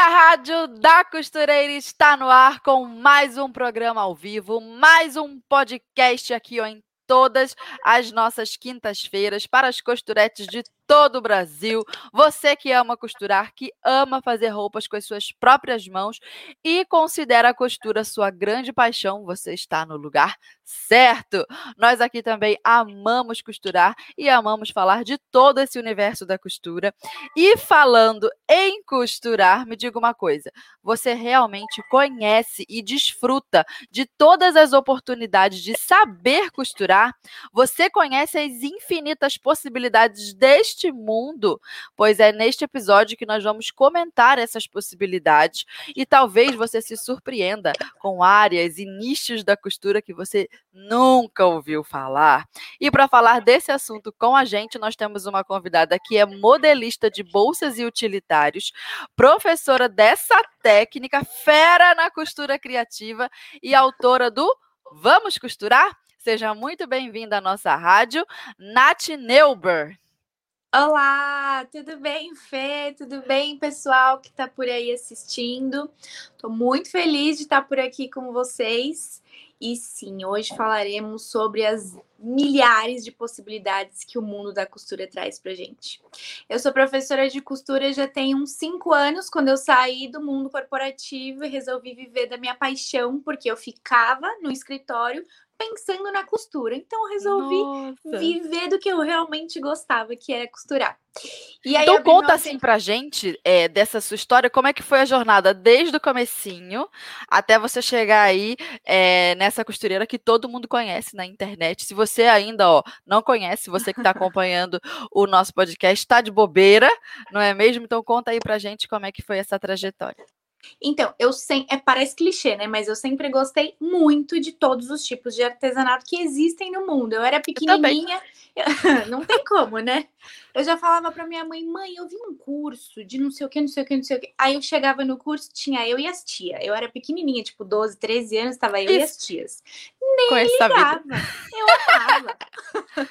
A Rádio da Costureira está no ar com mais um programa ao vivo, mais um podcast aqui ó, em todas as nossas quintas-feiras para as costuretes de todo o Brasil. Você que ama costurar, que ama fazer roupas com as suas próprias mãos e considera a costura sua grande paixão, você está no lugar certo. Nós aqui também amamos costurar e amamos falar de todo esse universo da costura. E falando em costurar, me diga uma coisa: você realmente conhece e desfruta de todas as oportunidades de saber costurar? Você conhece as infinitas possibilidades deste mundo, pois é neste episódio que nós vamos comentar essas possibilidades e talvez você se surpreenda com áreas e nichos da costura que você nunca ouviu falar. E para falar desse assunto com a gente, nós temos uma convidada que é modelista de bolsas e utilitários, professora dessa técnica, fera na costura criativa e autora do Vamos Costurar? Seja muito bem-vinda à nossa rádio, Nath Neuber. Olá, tudo bem, Fê? Tudo bem, pessoal que está por aí assistindo? Estou muito feliz de estar por aqui com vocês. E sim, hoje falaremos sobre as milhares de possibilidades que o mundo da costura traz para gente. Eu sou professora de costura já tem uns cinco anos, quando eu saí do mundo corporativo e resolvi viver da minha paixão, porque eu ficava no escritório pensando na costura. Então eu resolvi Nossa. viver do que eu realmente gostava, que era costurar. então conta assim pra gente é, dessa sua história, como é que foi a jornada desde o comecinho até você chegar aí é, nessa costureira que todo mundo conhece na internet. Se você ainda ó, não conhece, você que está acompanhando o nosso podcast, está de bobeira, não é mesmo? Então conta aí pra gente como é que foi essa trajetória. Então, eu sempre. É, parece clichê, né? Mas eu sempre gostei muito de todos os tipos de artesanato que existem no mundo. Eu era pequenininha. Eu não tem como, né? Eu já falava para minha mãe, mãe, eu vi um curso de não sei o que, não sei o que, não sei o que. Aí eu chegava no curso, tinha eu e as tias. Eu era pequenininha, tipo 12, 13 anos, estava eu Isso. e as tias. Nem Conhece ligava. Eu amava.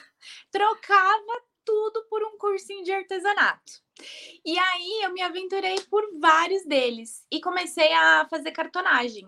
Trocava tudo por um cursinho de artesanato. E aí eu me aventurei por vários deles e comecei a fazer cartonagem,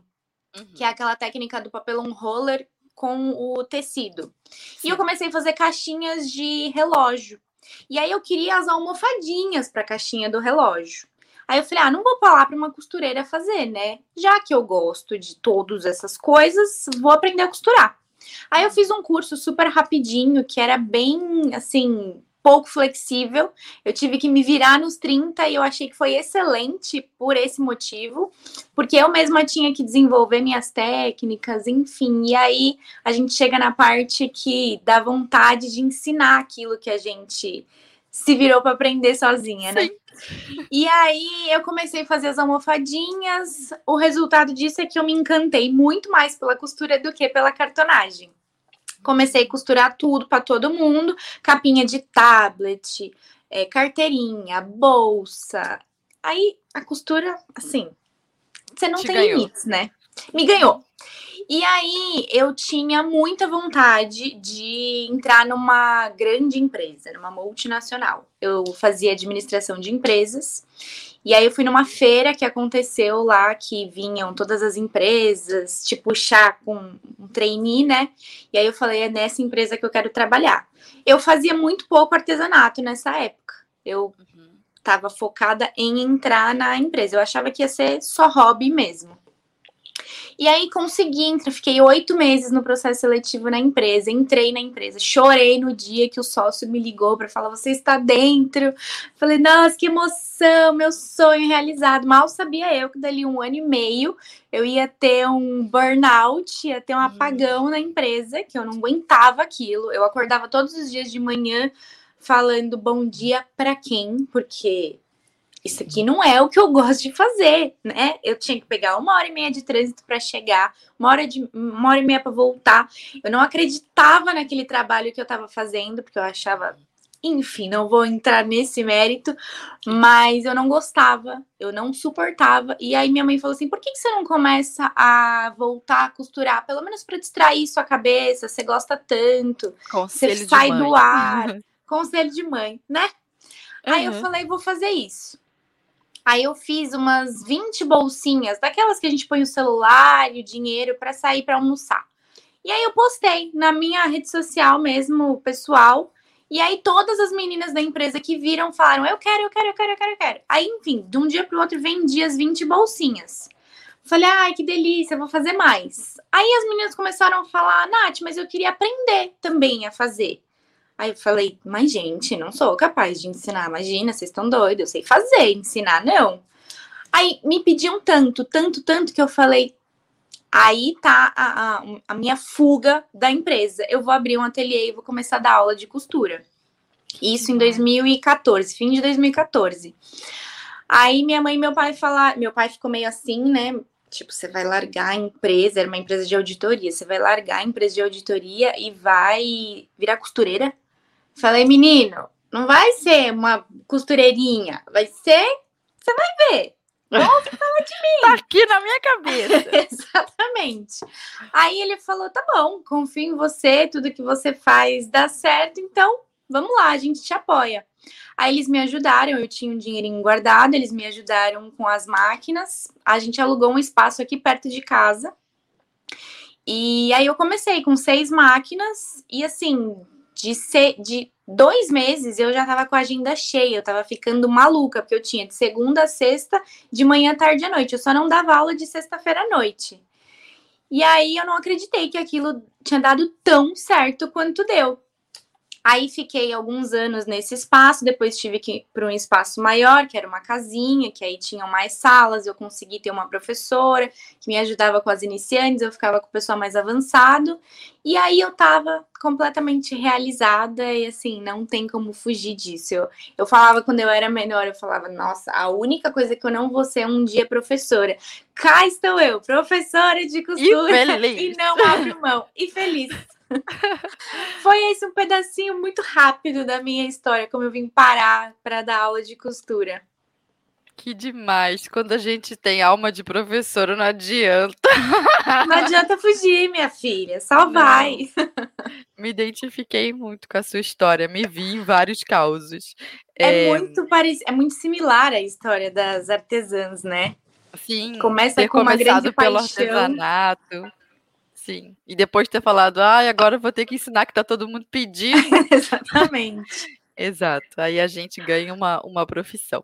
uhum. que é aquela técnica do papelão roller com o tecido. Sim. E eu comecei a fazer caixinhas de relógio. E aí eu queria as almofadinhas para a caixinha do relógio. Aí eu falei, ah, não vou falar para uma costureira fazer, né? Já que eu gosto de todas essas coisas, vou aprender a costurar. Aí eu fiz um curso super rapidinho, que era bem, assim, pouco flexível. Eu tive que me virar nos 30 e eu achei que foi excelente por esse motivo, porque eu mesma tinha que desenvolver minhas técnicas, enfim. E aí a gente chega na parte que dá vontade de ensinar aquilo que a gente se virou para aprender sozinha, né? Sim. E aí eu comecei a fazer as almofadinhas. O resultado disso é que eu me encantei muito mais pela costura do que pela cartonagem. Comecei a costurar tudo para todo mundo: capinha de tablet, é, carteirinha, bolsa. Aí a costura, assim, você não Te tem ganhou. limites, né? Me ganhou. E aí eu tinha muita vontade de entrar numa grande empresa, numa multinacional. Eu fazia administração de empresas e aí eu fui numa feira que aconteceu lá, que vinham todas as empresas te puxar com um trainee, né? E aí eu falei, é nessa empresa que eu quero trabalhar. Eu fazia muito pouco artesanato nessa época. Eu estava uhum. focada em entrar na empresa. Eu achava que ia ser só hobby mesmo. E aí consegui, entrar, fiquei oito meses no processo seletivo na empresa, entrei na empresa, chorei no dia que o sócio me ligou para falar: você está dentro. Falei, nossa, que emoção, meu sonho realizado. Mal sabia eu que dali um ano e meio eu ia ter um burnout, ia ter um uhum. apagão na empresa, que eu não aguentava aquilo. Eu acordava todos os dias de manhã falando bom dia para quem, porque isso aqui não é o que eu gosto de fazer, né? Eu tinha que pegar uma hora e meia de trânsito para chegar, uma hora, de, uma hora e meia para voltar. Eu não acreditava naquele trabalho que eu estava fazendo, porque eu achava, enfim, não vou entrar nesse mérito, mas eu não gostava, eu não suportava. E aí minha mãe falou assim: por que, que você não começa a voltar a costurar, pelo menos para distrair sua cabeça? Você gosta tanto, Conselho você sai do ar. Conselho de mãe, né? Uhum. Aí eu falei, vou fazer isso. Aí eu fiz umas 20 bolsinhas, daquelas que a gente põe o celular e o dinheiro para sair para almoçar. E aí eu postei na minha rede social mesmo, pessoal. E aí todas as meninas da empresa que viram falaram: "Eu quero, eu quero, eu quero, eu quero, eu quero". Aí, enfim, de um dia para o outro vendi as 20 bolsinhas. Falei: "Ai, que delícia, vou fazer mais". Aí as meninas começaram a falar: "Nath, mas eu queria aprender também a fazer". Aí eu falei, mas gente, não sou capaz de ensinar. Imagina, vocês estão doidos, eu sei fazer, ensinar não. Aí me pediam tanto, tanto, tanto que eu falei, aí tá a, a, a minha fuga da empresa. Eu vou abrir um ateliê e vou começar a dar aula de costura. Isso em 2014, fim de 2014. Aí minha mãe e meu pai falaram, meu pai ficou meio assim, né? Tipo, você vai largar a empresa, era uma empresa de auditoria, você vai largar a empresa de auditoria e vai virar costureira? Falei, menino, não vai ser uma costureirinha, vai ser. Você vai ver. Volta e fala de mim. Tá aqui na minha cabeça. Exatamente. Aí ele falou: tá bom, confio em você, tudo que você faz dá certo, então vamos lá, a gente te apoia. Aí eles me ajudaram, eu tinha um dinheirinho guardado, eles me ajudaram com as máquinas. A gente alugou um espaço aqui perto de casa. E aí eu comecei com seis máquinas e assim, de, de dois meses eu já tava com a agenda cheia, eu tava ficando maluca, porque eu tinha de segunda a sexta, de manhã, tarde à noite. Eu só não dava aula de sexta-feira à noite. E aí eu não acreditei que aquilo tinha dado tão certo quanto deu. Aí fiquei alguns anos nesse espaço, depois tive que ir para um espaço maior, que era uma casinha, que aí tinham mais salas, eu consegui ter uma professora que me ajudava com as iniciantes, eu ficava com o pessoal mais avançado, e aí eu estava completamente realizada e assim, não tem como fugir disso. Eu, eu falava quando eu era menor, eu falava, nossa, a única coisa que eu não vou ser um dia professora. Cá estou eu, professora de costura, e, e não abro mão, e feliz. Foi esse um pedacinho muito rápido da minha história, como eu vim parar para dar aula de costura. Que demais. Quando a gente tem alma de professora, não adianta. Não adianta fugir, minha filha. Só não. vai. Me identifiquei muito com a sua história. Me vi em vários causos. É, é... muito parecido, é muito similar a história das artesãs, né? Sim. Começa com uma grande pelo paixão. artesanato. Sim. E depois de ter falado, ai, ah, agora vou ter que ensinar que tá todo mundo pedindo. Exatamente. Exato. Aí a gente ganha uma, uma profissão.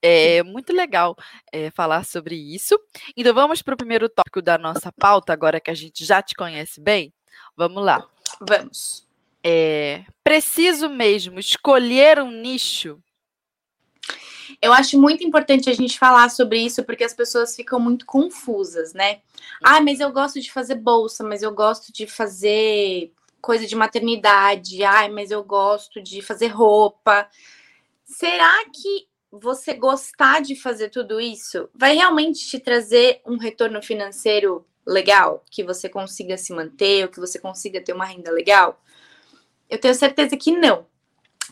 É muito legal é, falar sobre isso. Então vamos para o primeiro tópico da nossa pauta, agora que a gente já te conhece bem. Vamos lá. Vamos. É, preciso mesmo escolher um nicho eu acho muito importante a gente falar sobre isso porque as pessoas ficam muito confusas, né? Ah, mas eu gosto de fazer bolsa, mas eu gosto de fazer coisa de maternidade. Ai, mas eu gosto de fazer roupa. Será que você gostar de fazer tudo isso vai realmente te trazer um retorno financeiro legal, que você consiga se manter, ou que você consiga ter uma renda legal? Eu tenho certeza que não.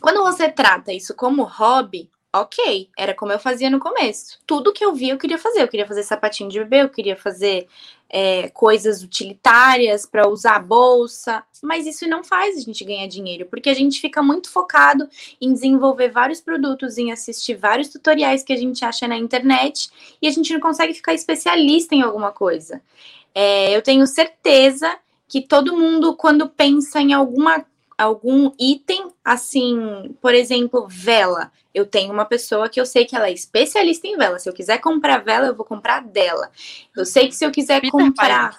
Quando você trata isso como hobby, ok, era como eu fazia no começo. Tudo que eu via eu queria fazer. Eu queria fazer sapatinho de bebê, eu queria fazer é, coisas utilitárias para usar a bolsa, mas isso não faz a gente ganhar dinheiro, porque a gente fica muito focado em desenvolver vários produtos, em assistir vários tutoriais que a gente acha na internet e a gente não consegue ficar especialista em alguma coisa. É, eu tenho certeza que todo mundo, quando pensa em alguma algum item, assim, por exemplo, vela. Eu tenho uma pessoa que eu sei que ela é especialista em vela. Se eu quiser comprar vela, eu vou comprar dela. Eu sei que se eu quiser Peter comprar.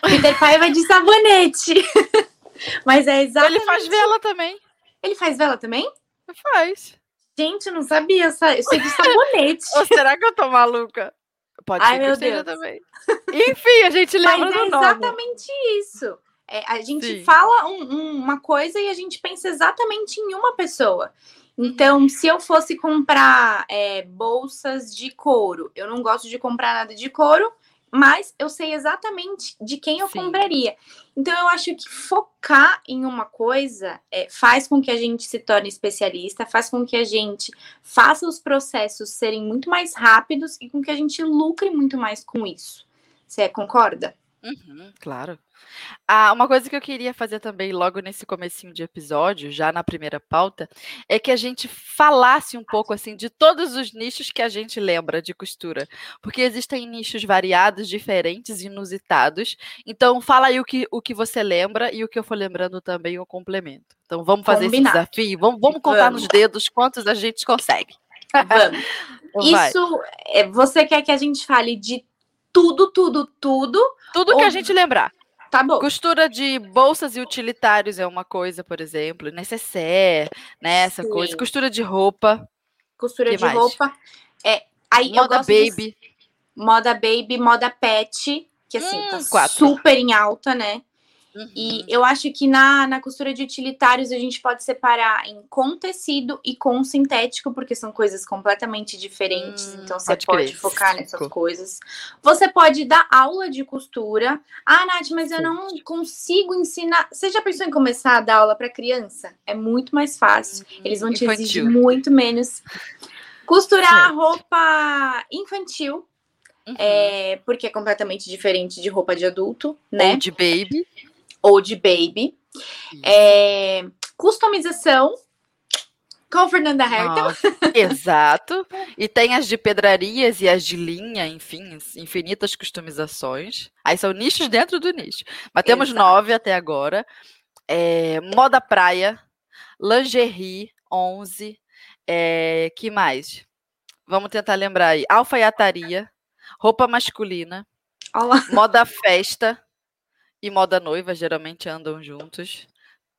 Pai. Peter Paiva de sabonete. Mas é exatamente. Ele faz vela também. Ele faz vela também? Faz. Gente, eu não sabia. Eu sei de sabonete. Ou será que eu tô maluca? Pode Ai, ser que eu seja também. Enfim, a gente lembra Mas é do nome. exatamente isso. É, a gente Sim. fala um, um, uma coisa e a gente pensa exatamente em uma pessoa. Então, se eu fosse comprar é, bolsas de couro, eu não gosto de comprar nada de couro, mas eu sei exatamente de quem eu Sim. compraria. Então, eu acho que focar em uma coisa é, faz com que a gente se torne especialista, faz com que a gente faça os processos serem muito mais rápidos e com que a gente lucre muito mais com isso. Você concorda? Uhum, claro. Ah, uma coisa que eu queria fazer também logo nesse comecinho de episódio, já na primeira pauta, é que a gente falasse um pouco assim de todos os nichos que a gente lembra de costura, porque existem nichos variados, diferentes, inusitados. Então fala aí o que, o que você lembra e o que eu for lembrando também eu complemento. Então vamos fazer Combinado. esse desafio, vamos, vamos contar vamos. nos dedos quantos a gente consegue. Vamos. Isso, é, você quer que a gente fale de tudo, tudo, tudo. Tudo ou... que a gente lembrar. Tá bom. Costura de bolsas e utilitários é uma coisa, por exemplo. Necessaire, né? Essa Sim. coisa. Costura de roupa. Costura de mais? roupa. É, aí moda baby. De... Moda baby, moda pet, que assim, tá hum, tá quatro. super em alta, né? Uhum. E eu acho que na, na costura de utilitários a gente pode separar em com tecido e com sintético, porque são coisas completamente diferentes. Hum, então você pode, pode focar nessas coisas. Você pode dar aula de costura. Ah, Nath, mas eu não consigo ensinar. Você já pensou em começar a dar aula para criança? É muito mais fácil. Hum, Eles vão te infantil. exigir muito menos. Costurar roupa infantil. Uhum. É, porque é completamente diferente de roupa de adulto, né? Ou de baby ou de baby. É, customização com Fernanda Hertel. exato. E tem as de pedrarias e as de linha, enfim, infinitas customizações. Aí são nichos dentro do nicho. Mas temos exato. nove até agora. É, moda praia, lingerie, 11. É, que mais? Vamos tentar lembrar aí. Alfaiataria, roupa masculina, Olá. moda festa, e moda noiva geralmente andam juntos.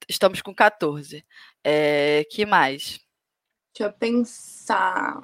Estamos com 14. É, que mais? Deixa eu pensar.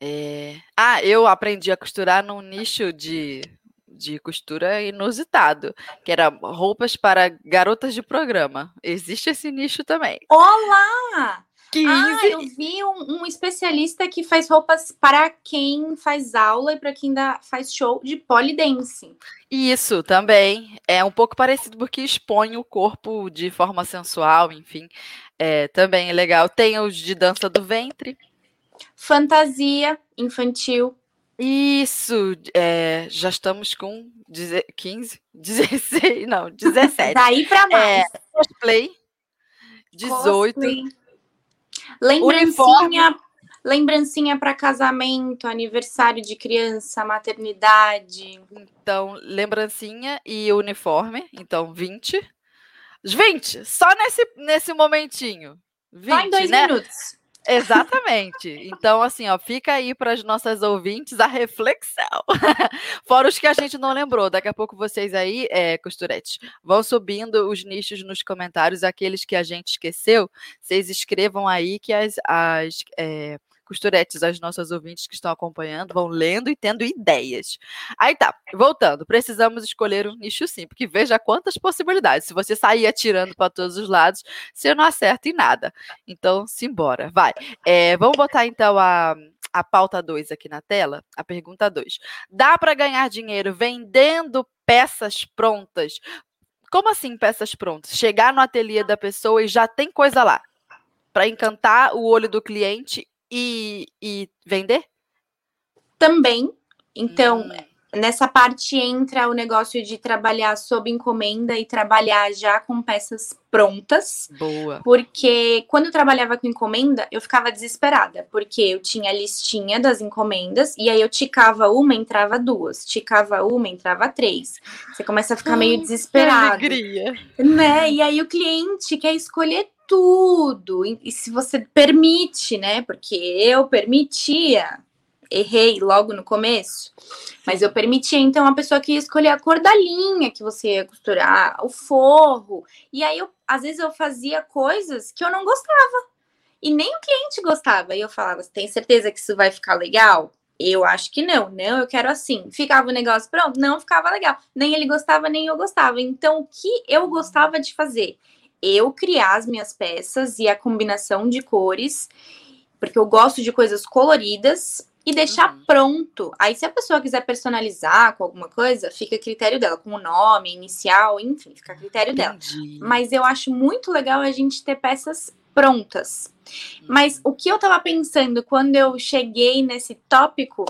É... Ah, eu aprendi a costurar num nicho de, de costura inusitado, que era roupas para garotas de programa. Existe esse nicho também. Olá! 15. Ah, eu vi um, um, especialista que faz roupas para quem faz aula e para quem dá, faz show de polidense. Isso também é um pouco parecido porque expõe o corpo de forma sensual, enfim, é, também é legal. Tem os de dança do ventre. Fantasia infantil. Isso, é, já estamos com 15, 16, não, 17. Daí para mais. É, cosplay, 18. Cosplay. Lembrancinha, lembrancinha para casamento, aniversário de criança, maternidade. Então, lembrancinha e uniforme, então 20. 20, só nesse, nesse momentinho. 20, só em dois né? minutos. Exatamente. Então, assim, ó, fica aí para as nossas ouvintes a reflexão. Fora os que a gente não lembrou. Daqui a pouco vocês aí, é, costuretes, vão subindo os nichos nos comentários, aqueles que a gente esqueceu. Vocês escrevam aí que as, as é, costuretes, as nossas ouvintes que estão acompanhando, vão lendo e tendo ideias. Aí tá, voltando, precisamos escolher um nicho sim, porque veja quantas possibilidades. Se você sair atirando para todos os lados, você não acerta em nada. Então, simbora, vai. É, vamos botar então a, a pauta 2 aqui na tela, a pergunta 2. Dá para ganhar dinheiro vendendo peças prontas? Como assim peças prontas? Chegar no ateliê da pessoa e já tem coisa lá para encantar o olho do cliente e, e vender? Também. Então, hum. nessa parte entra o negócio de trabalhar sob encomenda e trabalhar já com peças prontas. Boa. Porque quando eu trabalhava com encomenda, eu ficava desesperada, porque eu tinha a listinha das encomendas e aí eu ticava uma, entrava duas, ticava uma, entrava três. Você começa a ficar meio desesperado. Que alegria. Né? E aí o cliente quer escolher tudo. E, se você permite, né? Porque eu permitia, errei logo no começo, mas eu permitia, então, a pessoa que ia escolher a cor da linha que você ia costurar, o forro. E aí, eu, às vezes, eu fazia coisas que eu não gostava. E nem o cliente gostava. E eu falava: Você tem certeza que isso vai ficar legal? Eu acho que não, não, eu quero assim. Ficava o negócio pronto, não ficava legal. Nem ele gostava, nem eu gostava. Então, o que eu gostava de fazer? Eu criar as minhas peças e a combinação de cores, porque eu gosto de coisas coloridas e deixar uhum. pronto. Aí, se a pessoa quiser personalizar com alguma coisa, fica a critério dela, com o nome, inicial, enfim, fica a critério Entendi. dela. Mas eu acho muito legal a gente ter peças prontas. Mas o que eu tava pensando quando eu cheguei nesse tópico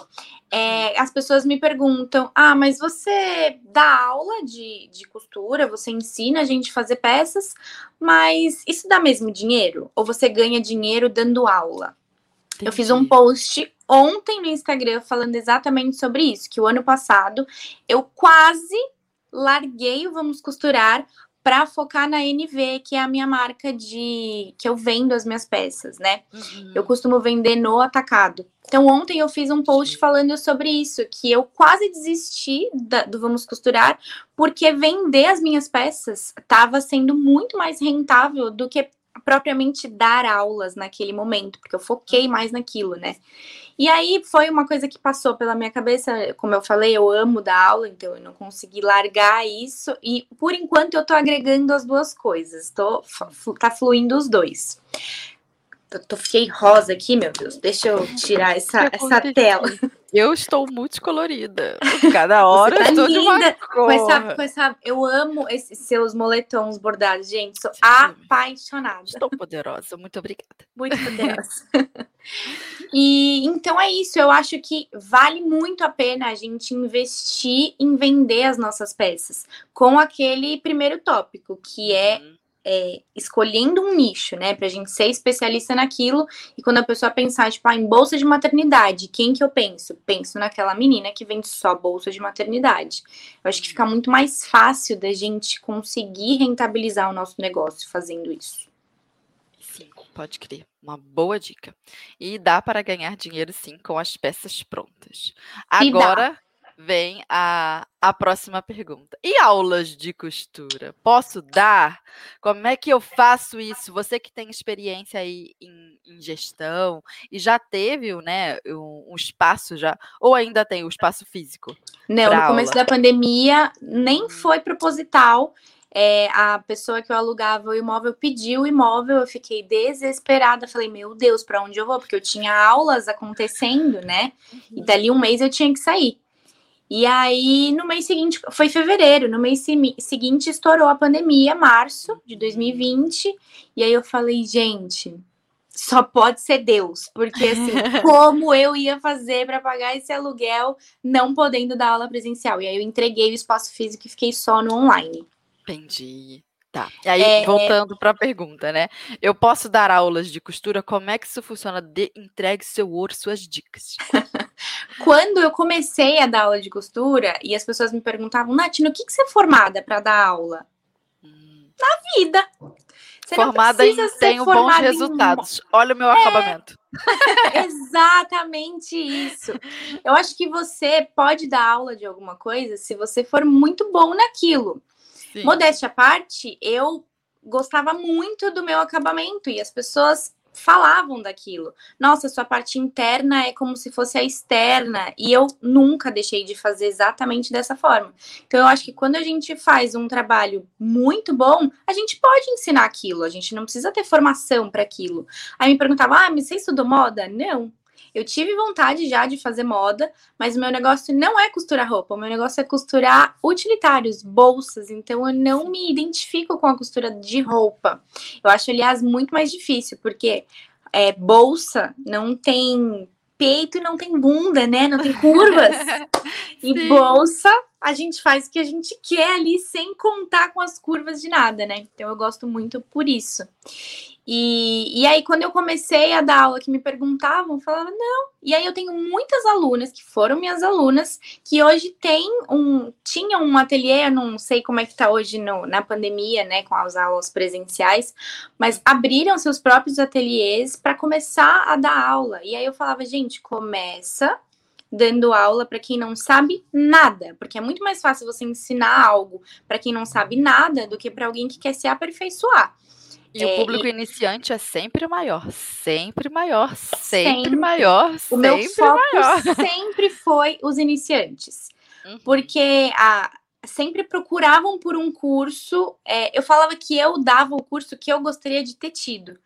é, as pessoas me perguntam: ah, mas você dá aula de, de costura, você ensina a gente a fazer peças, mas isso dá mesmo dinheiro? Ou você ganha dinheiro dando aula? Entendi. Eu fiz um post ontem no Instagram falando exatamente sobre isso, que o ano passado eu quase larguei o Vamos Costurar para focar na NV, que é a minha marca de que eu vendo as minhas peças, né? Uhum. Eu costumo vender no atacado. Então ontem eu fiz um post falando sobre isso, que eu quase desisti da, do Vamos Costurar, porque vender as minhas peças estava sendo muito mais rentável do que propriamente dar aulas naquele momento, porque eu foquei mais naquilo, né? E aí foi uma coisa que passou pela minha cabeça, como eu falei, eu amo dar aula, então eu não consegui largar isso, e por enquanto eu tô agregando as duas coisas, tô, tá fluindo os dois. Eu tô, fiquei rosa aqui, meu Deus. Deixa eu tirar essa, essa tela. Eu estou multicolorida. Cada hora tá eu estou de uma cor. Com essa, com essa, eu amo esses seus moletons bordados, gente. Sou Sim. apaixonada. Estou poderosa. Muito obrigada. Muito poderosa. e então é isso. Eu acho que vale muito a pena a gente investir em vender as nossas peças com aquele primeiro tópico, que é uhum é, escolhendo um nicho, né, pra gente ser especialista naquilo, e quando a pessoa pensar, tipo, ah, em bolsa de maternidade, quem que eu penso? Penso naquela menina que vende só bolsa de maternidade. Eu acho que fica muito mais fácil da gente conseguir rentabilizar o nosso negócio fazendo isso. Sim, pode crer. Uma boa dica. E dá para ganhar dinheiro, sim, com as peças prontas. Agora vem a, a próxima pergunta. E aulas de costura? Posso dar? Como é que eu faço isso? Você que tem experiência aí em, em gestão e já teve né, um, um, espaço já, ou ainda tem o espaço físico? Não, no começo da pandemia nem hum. foi proposital. É, a pessoa que eu alugava o imóvel pediu o imóvel, eu fiquei desesperada. Falei, meu Deus, para onde eu vou? Porque eu tinha aulas acontecendo, né? Uhum. E dali um mês eu tinha que sair. E aí, no mês seguinte, foi fevereiro, no mês seguinte estourou a pandemia, março de 2020. E aí eu falei, gente, só pode ser Deus, porque assim, como eu ia fazer para pagar esse aluguel não podendo dar aula presencial? E aí eu entreguei o espaço físico e fiquei só no online. Entendi. Tá. E aí, é, voltando para a pergunta, né? Eu posso dar aulas de costura? Como é que isso funciona? De, entregue seu ouro, suas dicas. Quando eu comecei a dar aula de costura e as pessoas me perguntavam, Nath, no que, que você é formada para dar aula? Hum. Na vida. Você formada em tenho bons resultados. Em... Olha o meu é... acabamento. Exatamente isso. Eu acho que você pode dar aula de alguma coisa se você for muito bom naquilo. Sim. Modéstia à parte, eu gostava muito do meu acabamento e as pessoas falavam daquilo. Nossa, sua parte interna é como se fosse a externa, e eu nunca deixei de fazer exatamente dessa forma. Então eu acho que quando a gente faz um trabalho muito bom, a gente pode ensinar aquilo, a gente não precisa ter formação para aquilo. Aí me perguntava: "Ah, mas você estudou moda?" Não. Eu tive vontade já de fazer moda, mas o meu negócio não é costurar roupa, o meu negócio é costurar utilitários, bolsas. Então eu não me identifico com a costura de roupa. Eu acho, aliás, muito mais difícil, porque é, bolsa não tem peito e não tem bunda, né? Não tem curvas. e bolsa, a gente faz o que a gente quer ali sem contar com as curvas de nada, né? Então eu gosto muito por isso. E, e aí, quando eu comecei a dar aula, que me perguntavam, eu falava, não. E aí, eu tenho muitas alunas que foram minhas alunas, que hoje tem um, tinham um ateliê, não sei como é que tá hoje no, na pandemia, né, com as aulas presenciais, mas abriram seus próprios ateliês para começar a dar aula. E aí, eu falava, gente, começa dando aula para quem não sabe nada, porque é muito mais fácil você ensinar algo para quem não sabe nada do que para alguém que quer se aperfeiçoar. E é, o público e... iniciante é sempre maior, sempre maior, sempre, sempre. maior, o sempre meu foco maior. sempre foi os iniciantes. Uhum. Porque a, sempre procuravam por um curso. É, eu falava que eu dava o curso que eu gostaria de ter tido.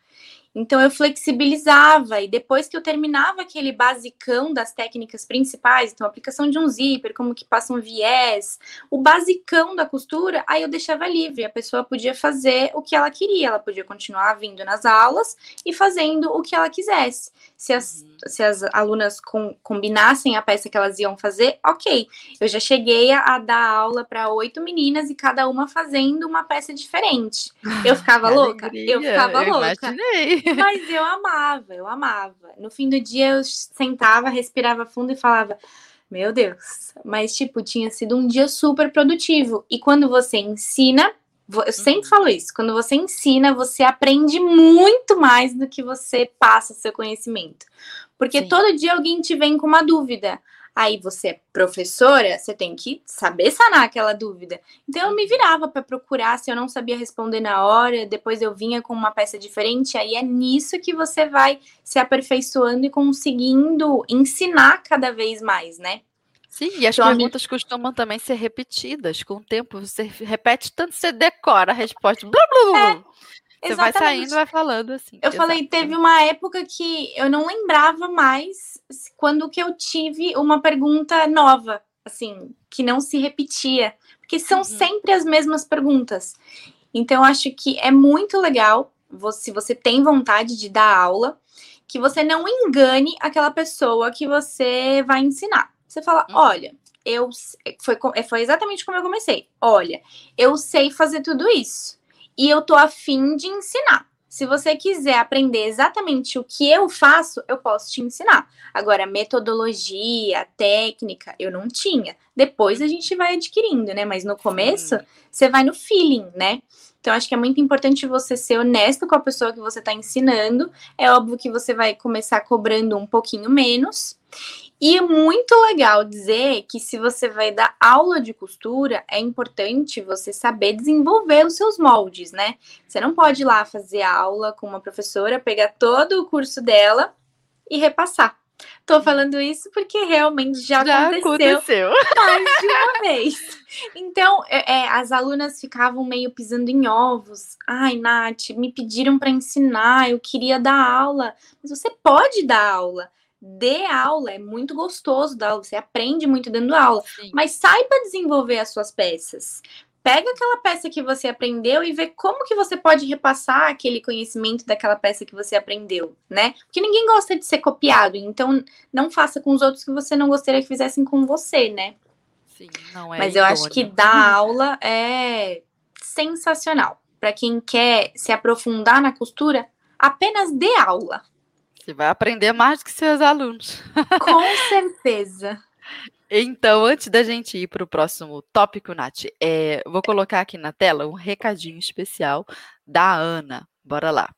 Então eu flexibilizava e depois que eu terminava aquele basicão das técnicas principais, então aplicação de um zíper, como que passa um viés, o basicão da costura, aí eu deixava livre, a pessoa podia fazer o que ela queria, ela podia continuar vindo nas aulas e fazendo o que ela quisesse. Se as, uhum. se as alunas com, combinassem a peça que elas iam fazer, ok. Eu já cheguei a, a dar aula para oito meninas e cada uma fazendo uma peça diferente. Eu ficava louca? Eu ficava eu louca. Imaginei. Mas eu amava, eu amava. No fim do dia eu sentava, respirava fundo e falava: Meu Deus, mas tipo, tinha sido um dia super produtivo. E quando você ensina, eu sempre uhum. falo isso, quando você ensina, você aprende muito mais do que você passa seu conhecimento. Porque Sim. todo dia alguém te vem com uma dúvida. Aí você é professora, você tem que saber sanar aquela dúvida. Então eu me uhum. virava para procurar, se eu não sabia responder na hora, depois eu vinha com uma peça diferente, aí é nisso que você vai se aperfeiçoando e conseguindo ensinar cada vez mais, né? Sim, e as então, perguntas costumam também ser repetidas. Com o tempo, você repete tanto, você decora a resposta. Blá, blá, blá. É. Você Exatamente. vai saindo, vai falando assim. Eu falei, teve uma época que eu não lembrava mais quando que eu tive uma pergunta nova, assim, que não se repetia, porque são uhum. sempre as mesmas perguntas. Então, acho que é muito legal, se você tem vontade de dar aula, que você não engane aquela pessoa que você vai ensinar. Você fala, uhum. olha, eu foi, foi exatamente como eu comecei. Olha, eu sei fazer tudo isso e eu tô afim de ensinar. Se você quiser aprender exatamente o que eu faço, eu posso te ensinar. Agora, metodologia, técnica, eu não tinha. Depois a gente vai adquirindo, né? Mas no começo, Sim. você vai no feeling, né? Então, acho que é muito importante você ser honesto com a pessoa que você está ensinando. É óbvio que você vai começar cobrando um pouquinho menos. E é muito legal dizer que se você vai dar aula de costura, é importante você saber desenvolver os seus moldes, né? Você não pode ir lá fazer aula com uma professora, pegar todo o curso dela e repassar. Tô falando isso porque realmente já, já aconteceu, aconteceu, mais de uma vez. Então, é, é, as alunas ficavam meio pisando em ovos. Ai, Nath, me pediram para ensinar, eu queria dar aula. Mas você pode dar aula dê aula, é muito gostoso dar aula, você aprende muito dando aula, Sim. mas saiba desenvolver as suas peças. Pega aquela peça que você aprendeu e vê como que você pode repassar aquele conhecimento daquela peça que você aprendeu, né? Porque ninguém gosta de ser copiado, então não faça com os outros que você não gostaria que fizessem com você, né? Sim, não é. Mas eu acho que dar aula é sensacional. Para quem quer se aprofundar na costura, apenas dê aula. Você vai aprender mais do que seus alunos. Com certeza. Então, antes da gente ir para o próximo tópico, Nath, é, vou colocar aqui na tela um recadinho especial da Ana. Bora lá.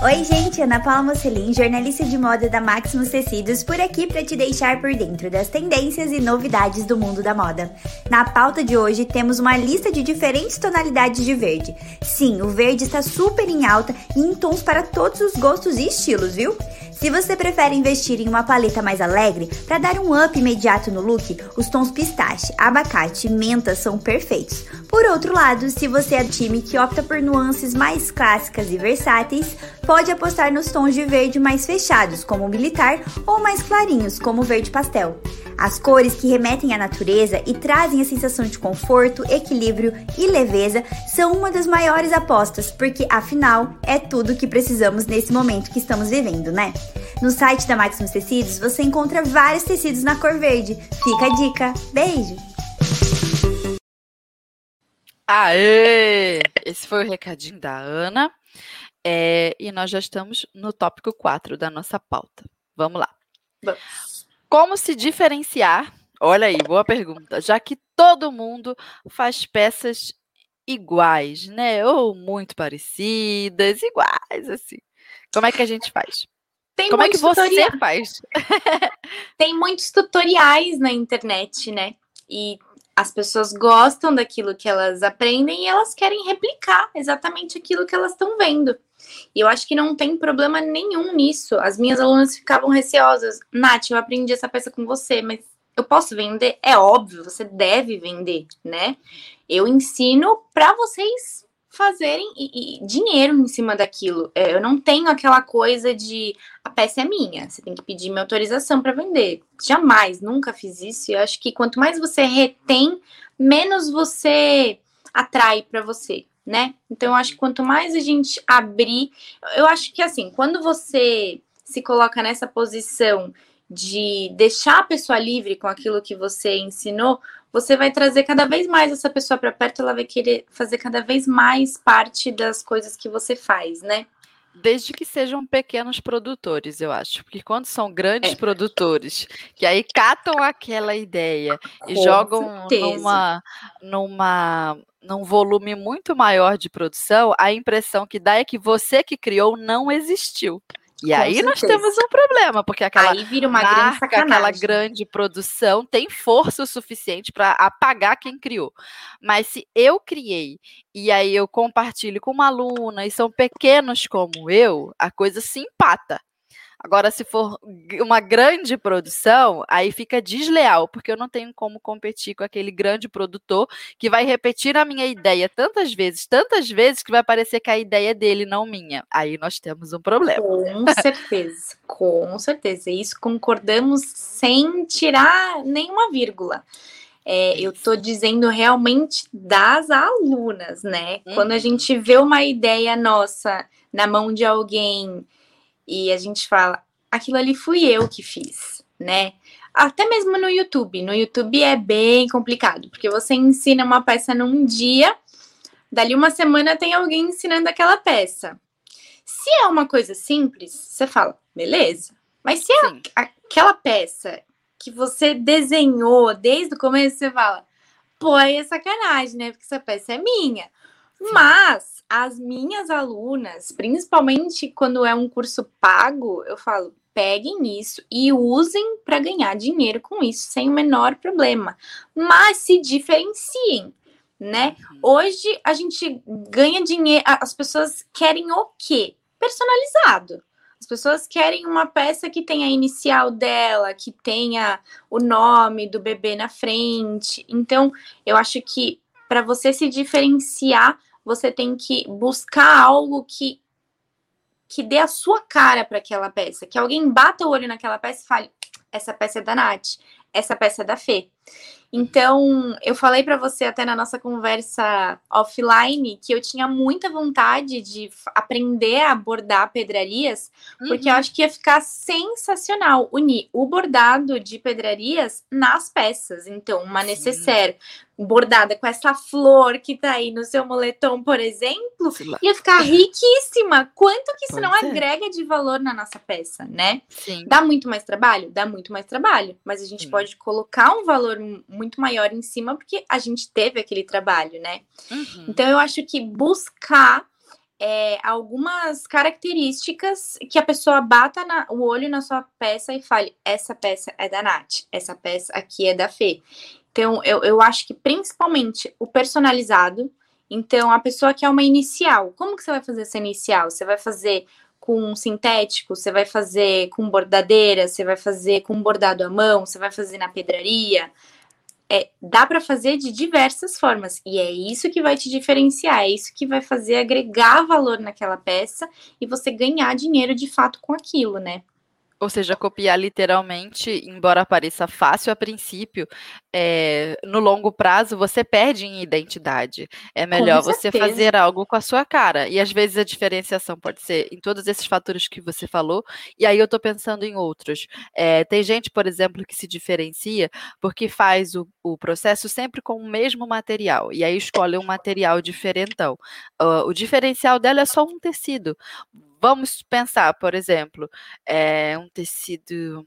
Oi, gente, Ana Paula Mocelin, jornalista de moda da Maximus Tecidos, por aqui para te deixar por dentro das tendências e novidades do mundo da moda. Na pauta de hoje temos uma lista de diferentes tonalidades de verde. Sim, o verde está super em alta e em tons para todos os gostos e estilos, viu? Se você prefere investir em uma paleta mais alegre, para dar um up imediato no look, os tons pistache, abacate e menta são perfeitos. Por outro lado, se você é time que opta por nuances mais clássicas e versáteis, pode apostar nos tons de verde mais fechados, como o militar, ou mais clarinhos, como o verde pastel. As cores que remetem à natureza e trazem a sensação de conforto, equilíbrio e leveza são uma das maiores apostas, porque afinal é tudo que precisamos nesse momento que estamos vivendo, né? No site da Maximus Tecidos você encontra vários tecidos na cor verde. Fica a dica. Beijo! Aê! Esse foi o recadinho da Ana. É, e nós já estamos no tópico 4 da nossa pauta. Vamos lá. Vamos. Como se diferenciar? Olha aí, boa pergunta. Já que todo mundo faz peças iguais, né? Ou muito parecidas, iguais, assim. Como é que a gente faz? Tem Como é que você tutoriais. faz? Tem muitos tutoriais na internet, né? E as pessoas gostam daquilo que elas aprendem e elas querem replicar exatamente aquilo que elas estão vendo. E eu acho que não tem problema nenhum nisso. As minhas alunas ficavam receosas. Nath, eu aprendi essa peça com você, mas Eu posso vender? É óbvio, você deve vender, né? Eu ensino para vocês fazerem e, e dinheiro em cima daquilo. É, eu não tenho aquela coisa de a peça é minha, você tem que pedir minha autorização para vender. Jamais, nunca fiz isso. E eu acho que quanto mais você retém, menos você atrai para você, né? Então, eu acho que quanto mais a gente abrir, eu acho que assim, quando você se coloca nessa posição de deixar a pessoa livre com aquilo que você ensinou, você vai trazer cada vez mais essa pessoa para perto, ela vai querer fazer cada vez mais parte das coisas que você faz, né? Desde que sejam pequenos produtores, eu acho. Porque quando são grandes é. produtores, que aí catam aquela ideia Com e jogam numa, numa, num volume muito maior de produção, a impressão que dá é que você que criou não existiu. E Com aí certeza. nós temos um problema, porque aquela aí vira uma marca, grande aquela grande produção tem força o suficiente para apagar quem criou. Mas se eu criei e aí eu compartilho com uma aluna e são pequenos como eu, a coisa se empata. Agora, se for uma grande produção, aí fica desleal, porque eu não tenho como competir com aquele grande produtor que vai repetir a minha ideia tantas vezes, tantas vezes, que vai parecer que a ideia é dele, não minha. Aí nós temos um problema. Com certeza, com certeza. Isso concordamos sem tirar nenhuma vírgula. É, eu estou dizendo realmente das alunas, né? Uhum. Quando a uhum. gente vê uma ideia nossa na mão de alguém e a gente fala, aquilo ali fui eu que fiz, né? Até mesmo no YouTube. No YouTube é bem complicado, porque você ensina uma peça num dia, dali uma semana tem alguém ensinando aquela peça. Se é uma coisa simples, você fala, beleza. Mas se é aquela peça que você desenhou desde o começo, você fala, pô, aí é sacanagem, né? Porque essa peça é minha. Mas as minhas alunas, principalmente quando é um curso pago, eu falo, peguem isso e usem para ganhar dinheiro com isso sem o menor problema. Mas se diferenciem, né? Uhum. Hoje a gente ganha dinheiro, as pessoas querem o quê? Personalizado. As pessoas querem uma peça que tenha a inicial dela, que tenha o nome do bebê na frente. Então, eu acho que para você se diferenciar, você tem que buscar algo que que dê a sua cara para aquela peça, que alguém bata o olho naquela peça e fale: essa peça é da Nath, essa peça é da Fê. Então, eu falei para você até na nossa conversa offline que eu tinha muita vontade de aprender a bordar pedrarias, uhum. porque eu uhum. acho que ia ficar sensacional unir o bordado de pedrarias nas peças. Então, uma necessaire bordada com essa flor que tá aí no seu moletom, por exemplo, ia ficar riquíssima. Quanto que isso Pode não ser. agrega de valor na nossa peça, né? Sim. Dá muito mais trabalho? Dá muito mais trabalho, mas a gente Sim. pode colocar um valor muito maior em cima porque a gente teve aquele trabalho, né? Uhum. Então eu acho que buscar é, algumas características que a pessoa bata na, o olho na sua peça e fale: essa peça é da Nath, essa peça aqui é da Fê. Então, eu, eu acho que principalmente o personalizado. Então, a pessoa quer uma inicial. Como que você vai fazer essa inicial? Você vai fazer com sintético, você vai fazer com bordadeira, você vai fazer com bordado à mão, você vai fazer na pedraria. É, dá para fazer de diversas formas e é isso que vai te diferenciar, é isso que vai fazer agregar valor naquela peça e você ganhar dinheiro de fato com aquilo, né? Ou seja, copiar literalmente, embora pareça fácil a princípio, é, no longo prazo você perde em identidade. É melhor você fazer algo com a sua cara. E às vezes a diferenciação pode ser em todos esses fatores que você falou, e aí eu estou pensando em outros. É, tem gente, por exemplo, que se diferencia porque faz o, o, processo sempre com o mesmo material, e aí escolhe um material diferentão. Uh, o diferencial dela é só um tecido vamos pensar, por exemplo, é, um tecido.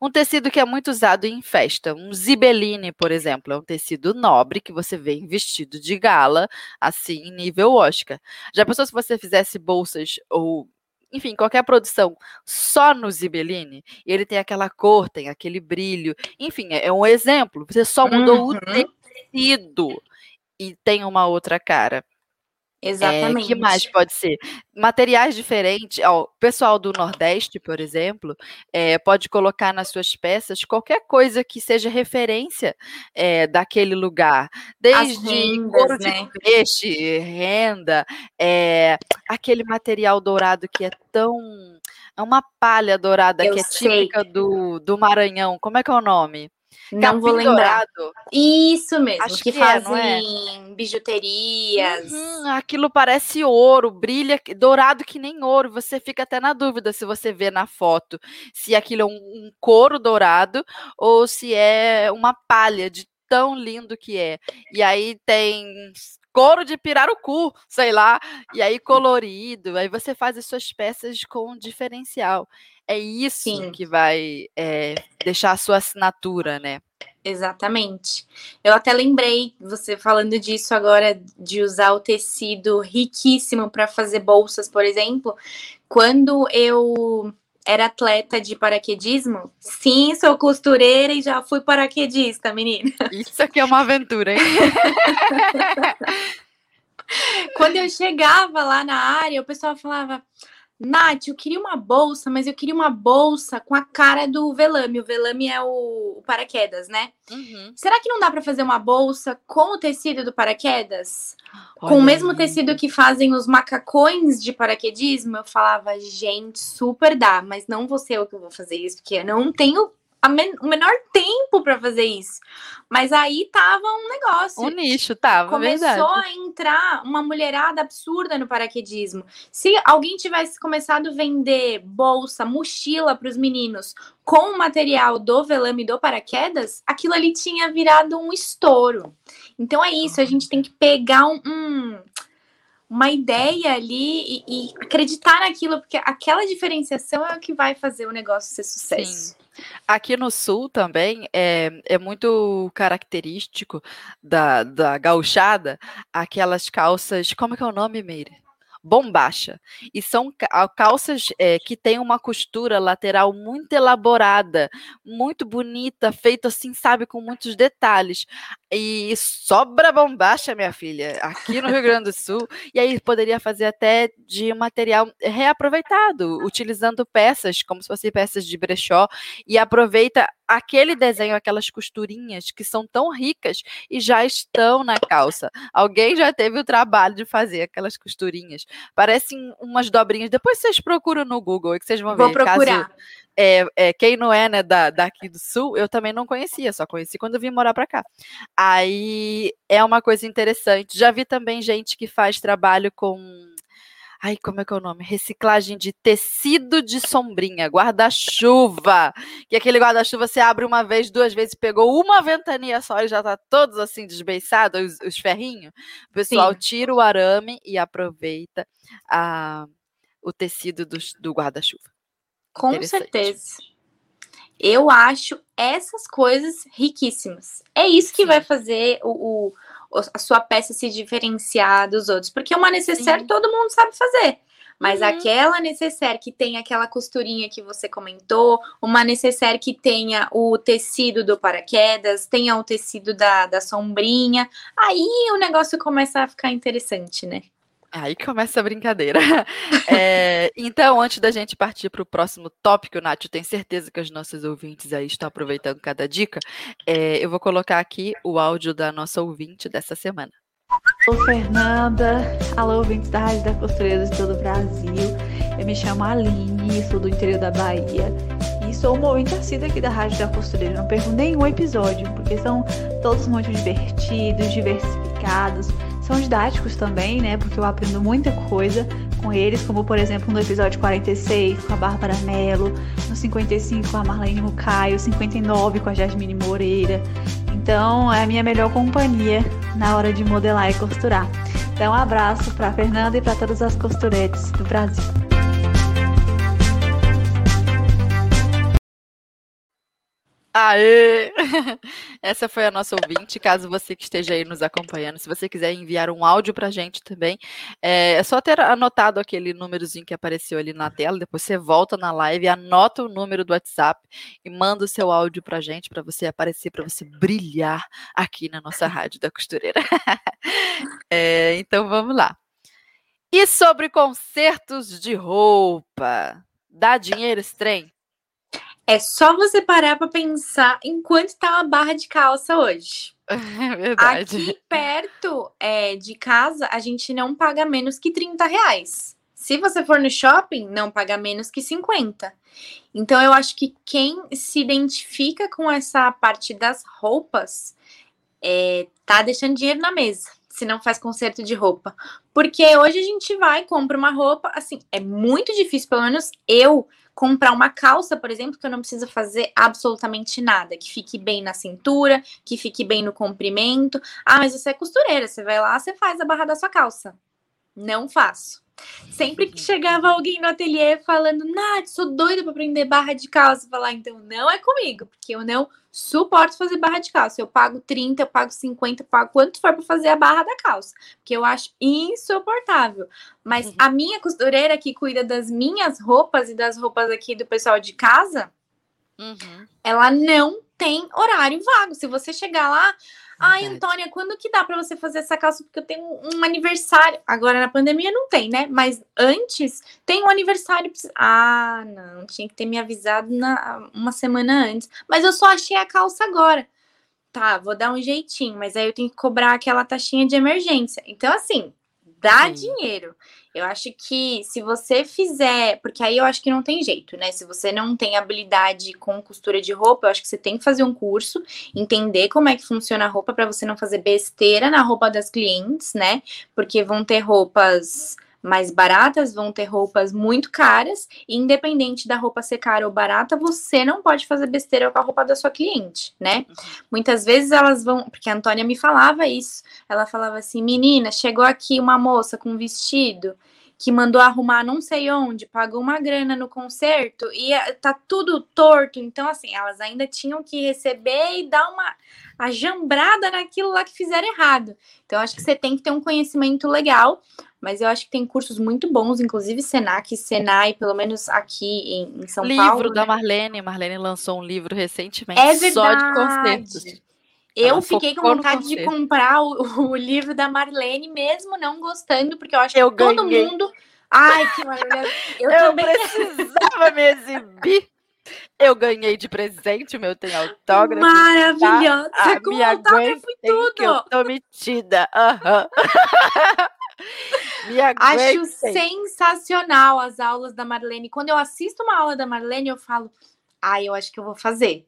Um tecido que é muito usado em festa, um zibeline, por exemplo, é um tecido nobre que você vê em vestido de gala, assim, nível Oscar. Já pensou se você fizesse bolsas ou enfim, qualquer produção só no Zibeline, e ele tem aquela cor, tem aquele brilho, enfim, é, é um exemplo. Você só mudou uhum. o tecido e tem uma outra cara. Exatamente. É, que mais pode ser? Materiais diferentes. Ó, o pessoal do Nordeste, por exemplo, é, pode colocar nas suas peças qualquer coisa que seja referência é, daquele lugar. Desde rendas, couro de né? peixe, renda, é, aquele material dourado que é tão. É uma palha dourada Eu que é sei. típica do, do Maranhão. Como é que é o nome? Não vou Capim lembrar. dourado. Isso mesmo, Acho que, que é, é? fazem bijuterias. Uhum, aquilo parece ouro, brilha dourado que nem ouro. Você fica até na dúvida se você vê na foto se aquilo é um, um couro dourado ou se é uma palha de tão lindo que é. E aí tem couro de pirarucu, sei lá, e aí colorido. Aí você faz as suas peças com diferencial. É isso Sim. que vai é, deixar a sua assinatura, né? Exatamente. Eu até lembrei, você falando disso agora, de usar o tecido riquíssimo para fazer bolsas, por exemplo. Quando eu era atleta de paraquedismo, sim, sou costureira e já fui paraquedista, menina. Isso aqui é uma aventura, hein? Quando eu chegava lá na área, o pessoal falava: Nath, eu queria uma bolsa, mas eu queria uma bolsa com a cara do velame. O velame é o, o paraquedas, né? Uhum. Será que não dá para fazer uma bolsa com o tecido do paraquedas? com Olha o mesmo aí. tecido que fazem os macacões de paraquedismo? Eu falava, gente, super dá, mas não vou ser eu que vou fazer isso, porque eu não tenho men- o menor tempo para fazer isso. Mas aí tava um negócio. Um nicho, tava, Começou verdade. a entrar uma mulherada absurda no paraquedismo. Se alguém tivesse começado a vender bolsa, mochila para os meninos com o material do velame do paraquedas, aquilo ali tinha virado um estouro. Então é isso, a gente tem que pegar um, um- uma ideia ali e, e acreditar naquilo, porque aquela diferenciação é o que vai fazer o negócio ser sucesso. Aqui no sul também é, é muito característico da, da gauchada aquelas calças. Como é que é o nome, Meire? Bombacha. E são calças é, que têm uma costura lateral muito elaborada, muito bonita, feito assim, sabe, com muitos detalhes. E sobra bombacha, minha filha, aqui no Rio Grande do Sul. E aí poderia fazer até de material reaproveitado, utilizando peças, como se fossem peças de brechó, e aproveita aquele desenho, aquelas costurinhas que são tão ricas e já estão na calça. Alguém já teve o trabalho de fazer aquelas costurinhas. Parecem umas dobrinhas. Depois vocês procuram no Google, aí que vocês vão Vou ver. Caso- procurar. É, é, quem não é, né, da, daqui do sul, eu também não conhecia, só conheci quando eu vim morar pra cá. Aí é uma coisa interessante. Já vi também gente que faz trabalho com. Ai, como é que é o nome? Reciclagem de tecido de sombrinha, guarda-chuva. Que aquele guarda-chuva você abre uma vez, duas vezes, pegou uma ventania só e já tá todos assim desbeiçados, os, os ferrinhos. O pessoal Sim. tira o arame e aproveita a, o tecido do, do guarda-chuva. Com certeza. Eu acho essas coisas riquíssimas. É isso que Sim. vai fazer o- o- a sua peça se diferenciar dos outros. Porque uma necessaire Sim. todo mundo sabe fazer. Mas Uhum. aquela necessaire que tem aquela costurinha que você comentou, uma necessaire que tenha o tecido do paraquedas, tenha o tecido da, da sombrinha, aí o negócio começa a ficar interessante, né? Aí começa a brincadeira. É, então, antes da gente partir para o próximo tópico, Nath, eu tenho certeza que os nossos ouvintes aí estão aproveitando cada dica. é, eu vou colocar aqui o áudio da nossa ouvinte dessa semana. Alô, Fernanda. Alô, ouvintes da Rádio da Costureira de todo o Brasil. Eu me chamo Aline, sou do interior da Bahia. E sou uma ouvinte assídua aqui da Rádio da Costureira. Não perco nenhum episódio, porque são todos muito divertidos, diversificados. São didáticos também, né? Porque eu aprendo muita coisa com eles, como por exemplo no episódio 46 com a Bárbara Mello, no 55 com a Marlene Mucaio, 59 com a Jasmine Moreira. Então é a minha melhor companhia na hora de modelar e costurar. Então, um abraço para Fernanda e para todas as costuretes do Brasil. Aê! Essa foi a nossa ouvinte. Caso você que esteja aí nos acompanhando, se você quiser enviar um áudio pra gente também, é, é só ter anotado aquele númerozinho que apareceu ali na tela. Depois você volta na live, anota o número do WhatsApp e manda o seu áudio pra gente, para você aparecer, para você brilhar aqui na nossa rádio da costureira. É, então vamos lá. E sobre concertos de roupa? Dá dinheiro esse trem? É só você parar para pensar em quanto tá uma barra de calça hoje. É verdade. Aqui perto é, de casa, a gente não paga menos que 30 reais. Se você for no shopping, não paga menos que 50. Então, eu acho que quem se identifica com essa parte das roupas é, tá deixando dinheiro na mesa, se não faz conserto de roupa. Porque hoje a gente vai, compra uma roupa, assim, é muito difícil, pelo menos eu comprar uma calça, por exemplo, que eu não preciso fazer absolutamente nada, que fique bem na cintura, que fique bem no comprimento. Ah, mas você é costureira, você vai lá, você faz a barra da sua calça. Não faço. Sempre que chegava alguém no ateliê falando, Nath, sou doida para aprender barra de calça, falar, então não é comigo, porque eu não suporto fazer barra de calça. Eu pago 30, eu pago 50, eu pago quanto for para fazer a barra da calça, porque eu acho insuportável. Mas uhum. a minha costureira que cuida das minhas roupas e das roupas aqui do pessoal de casa, uhum. ela não tem horário vago. Se você chegar lá, Ai, Antônia, quando que dá para você fazer essa calça? Porque eu tenho um aniversário. Agora na pandemia não tem, né? Mas antes tem um aniversário. Ah, não, tinha que ter me avisado na, uma semana antes. Mas eu só achei a calça agora. Tá, vou dar um jeitinho, mas aí eu tenho que cobrar aquela taxinha de emergência. Então, assim, dá Sim. dinheiro. Eu acho que se você fizer, porque aí eu acho que não tem jeito, né? Se você não tem habilidade com costura de roupa, eu acho que você tem que fazer um curso, entender como é que funciona a roupa para você não fazer besteira na roupa das clientes, né? Porque vão ter roupas mais baratas vão ter roupas muito caras, e independente da roupa ser cara ou barata, você não pode fazer besteira com a roupa da sua cliente, né? Uhum. Muitas vezes elas vão, porque a Antônia me falava isso, ela falava assim: menina, chegou aqui uma moça com um vestido que mandou arrumar não sei onde, pagou uma grana no concerto e eh, tá tudo torto. Então, assim, elas ainda tinham que receber e dar uma ajambrada naquilo lá que fizeram errado. Então, acho que você tem que ter um conhecimento legal mas eu acho que tem cursos muito bons, inclusive Senac, Senai, pelo menos aqui em, em São livro Paulo. Livro da né? Marlene, Marlene lançou um livro recentemente é só de concertos. Eu fiquei com vontade de comprar o, o, livro da Marlene, mesmo não gostando, porque eu acho eu que ganhei. todo mundo. Ai, que maravilha. Eu, eu também precisava me exibir. Eu ganhei de presente, o meu tem autógrafo. Tá? Maravilhosa, tá? com autógrafo e tudo. eu tô metida. Uhum. Acho sensacional as aulas da Marlene. Quando eu assisto uma aula da Marlene, eu falo, ai, ah, eu acho que eu vou fazer.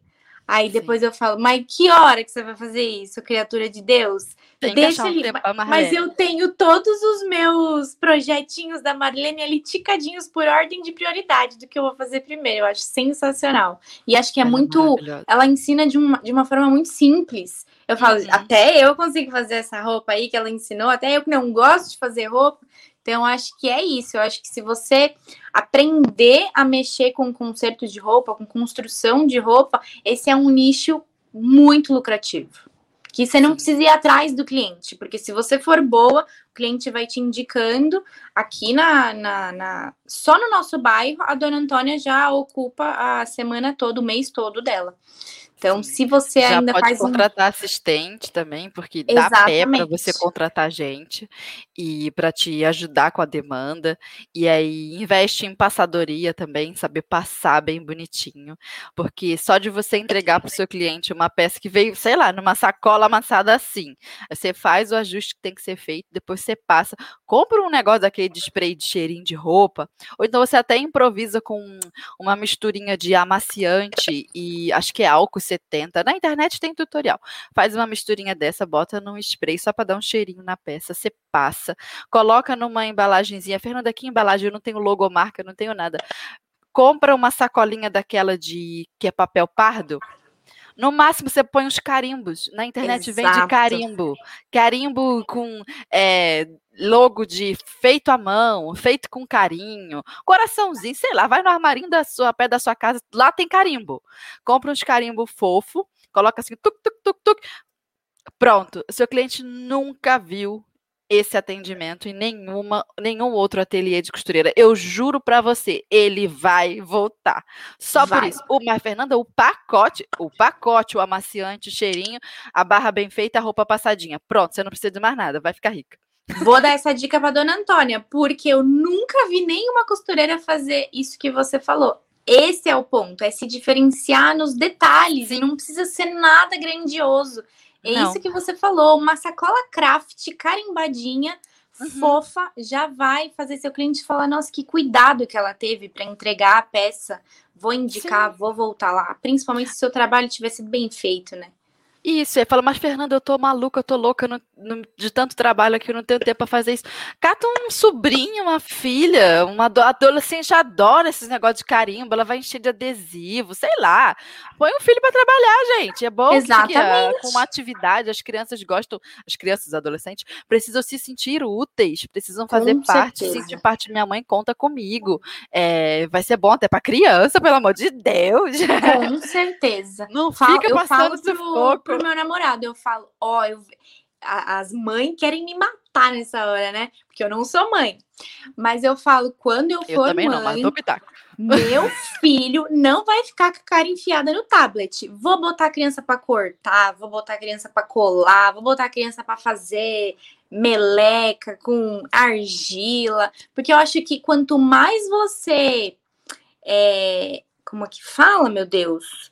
Aí depois Sim. eu falo, mas que hora que você vai fazer isso, criatura de Deus? Tem Deixa um ali. Mas eu tenho todos os meus projetinhos da Marlene ali ticadinhos por ordem de prioridade do que eu vou fazer primeiro. Eu acho sensacional. E acho que é, é muito. Ela ensina de uma, de uma forma muito simples. Eu falo, uhum. até eu consigo fazer essa roupa aí que ela ensinou, até eu que não gosto de fazer roupa. Então, acho que é isso. Eu acho que se você aprender a mexer com conserto de roupa, com construção de roupa, esse é um nicho muito lucrativo. Que você não precisa ir atrás do cliente, porque se você for boa, o cliente vai te indicando. Aqui na, na, na só no nosso bairro, a dona Antônia já ocupa a semana toda, o mês todo dela. Então, se você Já ainda pode faz contratar um... assistente também, porque dá Exatamente. pé para você contratar gente e para te ajudar com a demanda. E aí investe em passadoria também, saber passar bem bonitinho, porque só de você entregar para o seu cliente uma peça que veio, sei lá, numa sacola amassada assim, você faz o ajuste que tem que ser feito, depois você passa, compra um negócio daquele de spray de cheirinho de roupa, ou então você até improvisa com uma misturinha de amaciante e acho que é álcool 70. Na internet tem tutorial. Faz uma misturinha dessa, bota num spray só para dar um cheirinho na peça, você passa, coloca numa embalagenzinha. Fernanda, que embalagem? Eu não tenho logomarca, não tenho nada. Compra uma sacolinha daquela de que é papel pardo. No máximo, você põe uns carimbos. Na internet Exato. vende carimbo. Carimbo com é, logo de feito à mão, feito com carinho, coraçãozinho, sei lá, vai no armarinho da sua pé da sua casa, lá tem carimbo. Compra uns carimbo fofo, coloca assim, tuc, tuc, tuc, tuc. Pronto, seu cliente nunca viu esse atendimento em nenhuma, nenhum outro ateliê de costureira. Eu juro para você, ele vai voltar. Só vai. por isso. O, mas, Fernanda, o pacote, o pacote, o amaciante, o cheirinho, a barra bem feita, a roupa passadinha. Pronto, você não precisa de mais nada, vai ficar rica. Vou dar essa dica para dona Antônia, porque eu nunca vi nenhuma costureira fazer isso que você falou. Esse é o ponto, é se diferenciar nos detalhes e não precisa ser nada grandioso. É não. isso que você falou, uma sacola craft carimbadinha, uhum. fofa, já vai fazer seu cliente falar: nossa, que cuidado que ela teve para entregar a peça. Vou indicar, Sim. vou voltar lá. Principalmente se o seu trabalho tivesse bem feito, né? Isso, aí fala, mas Fernanda, eu tô maluca, eu tô louca de tanto trabalho aqui, eu não tenho tempo para fazer isso. Cata um sobrinho, uma filha, uma adolescente adora esses negócios de carimbo, ela vai encher de adesivo, sei lá. Põe um filho para trabalhar, gente. É bom Exatamente. que uh, com uma atividade as crianças gostam, as crianças, adolescentes, precisam se sentir úteis, precisam fazer com parte, certeza. sentir parte. Minha mãe conta comigo. É, vai ser bom até para criança, pelo amor de Deus. Com certeza. Não fica passando sufoco pro meu namorado. Eu falo, ó, oh, eu... as mães querem me matar nessa hora, né? Porque eu não sou mãe. Mas eu falo, quando eu for eu também mãe, não, meu filho não vai ficar com a cara enfiada no tablet. Vou botar a criança para cortar, vou botar a criança para colar, vou botar a criança para fazer meleca com argila, porque eu acho que quanto mais você é, como é que fala, meu Deus?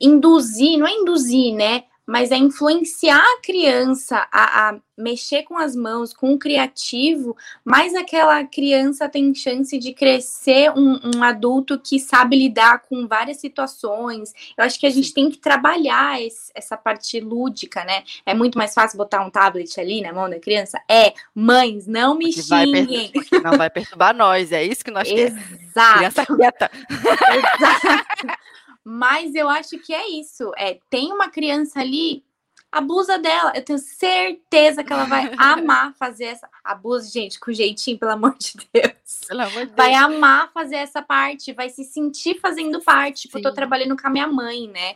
Induzir, não é induzir, né? Mas é influenciar a criança a, a, mexer com as mãos, com o criativo, mais aquela criança tem chance de crescer um, um, adulto que sabe lidar com várias situações. Eu acho que a gente tem que trabalhar esse, essa parte lúdica, né? É muito mais fácil botar um tablet ali na mão da criança? É, mães, não me porque xinguem. Vai não vai perturbar nós, é isso que nós queremos. Exato. Criança quieta. Exato. Mas eu acho que é isso. É, tem uma criança ali, abusa dela. Eu tenho certeza que ela vai amar fazer essa. Abusa, gente, com jeitinho, pelo amor de Deus. Pelo amor de Deus. Vai amar fazer essa parte, vai se sentir fazendo parte. Tipo, eu tô trabalhando com a minha mãe, né?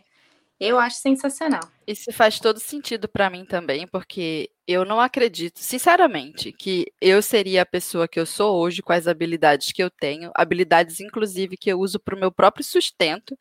Eu acho sensacional. Isso faz todo sentido para mim também, porque eu não acredito, sinceramente, que eu seria a pessoa que eu sou hoje com as habilidades que eu tenho, habilidades inclusive que eu uso para o meu próprio sustento,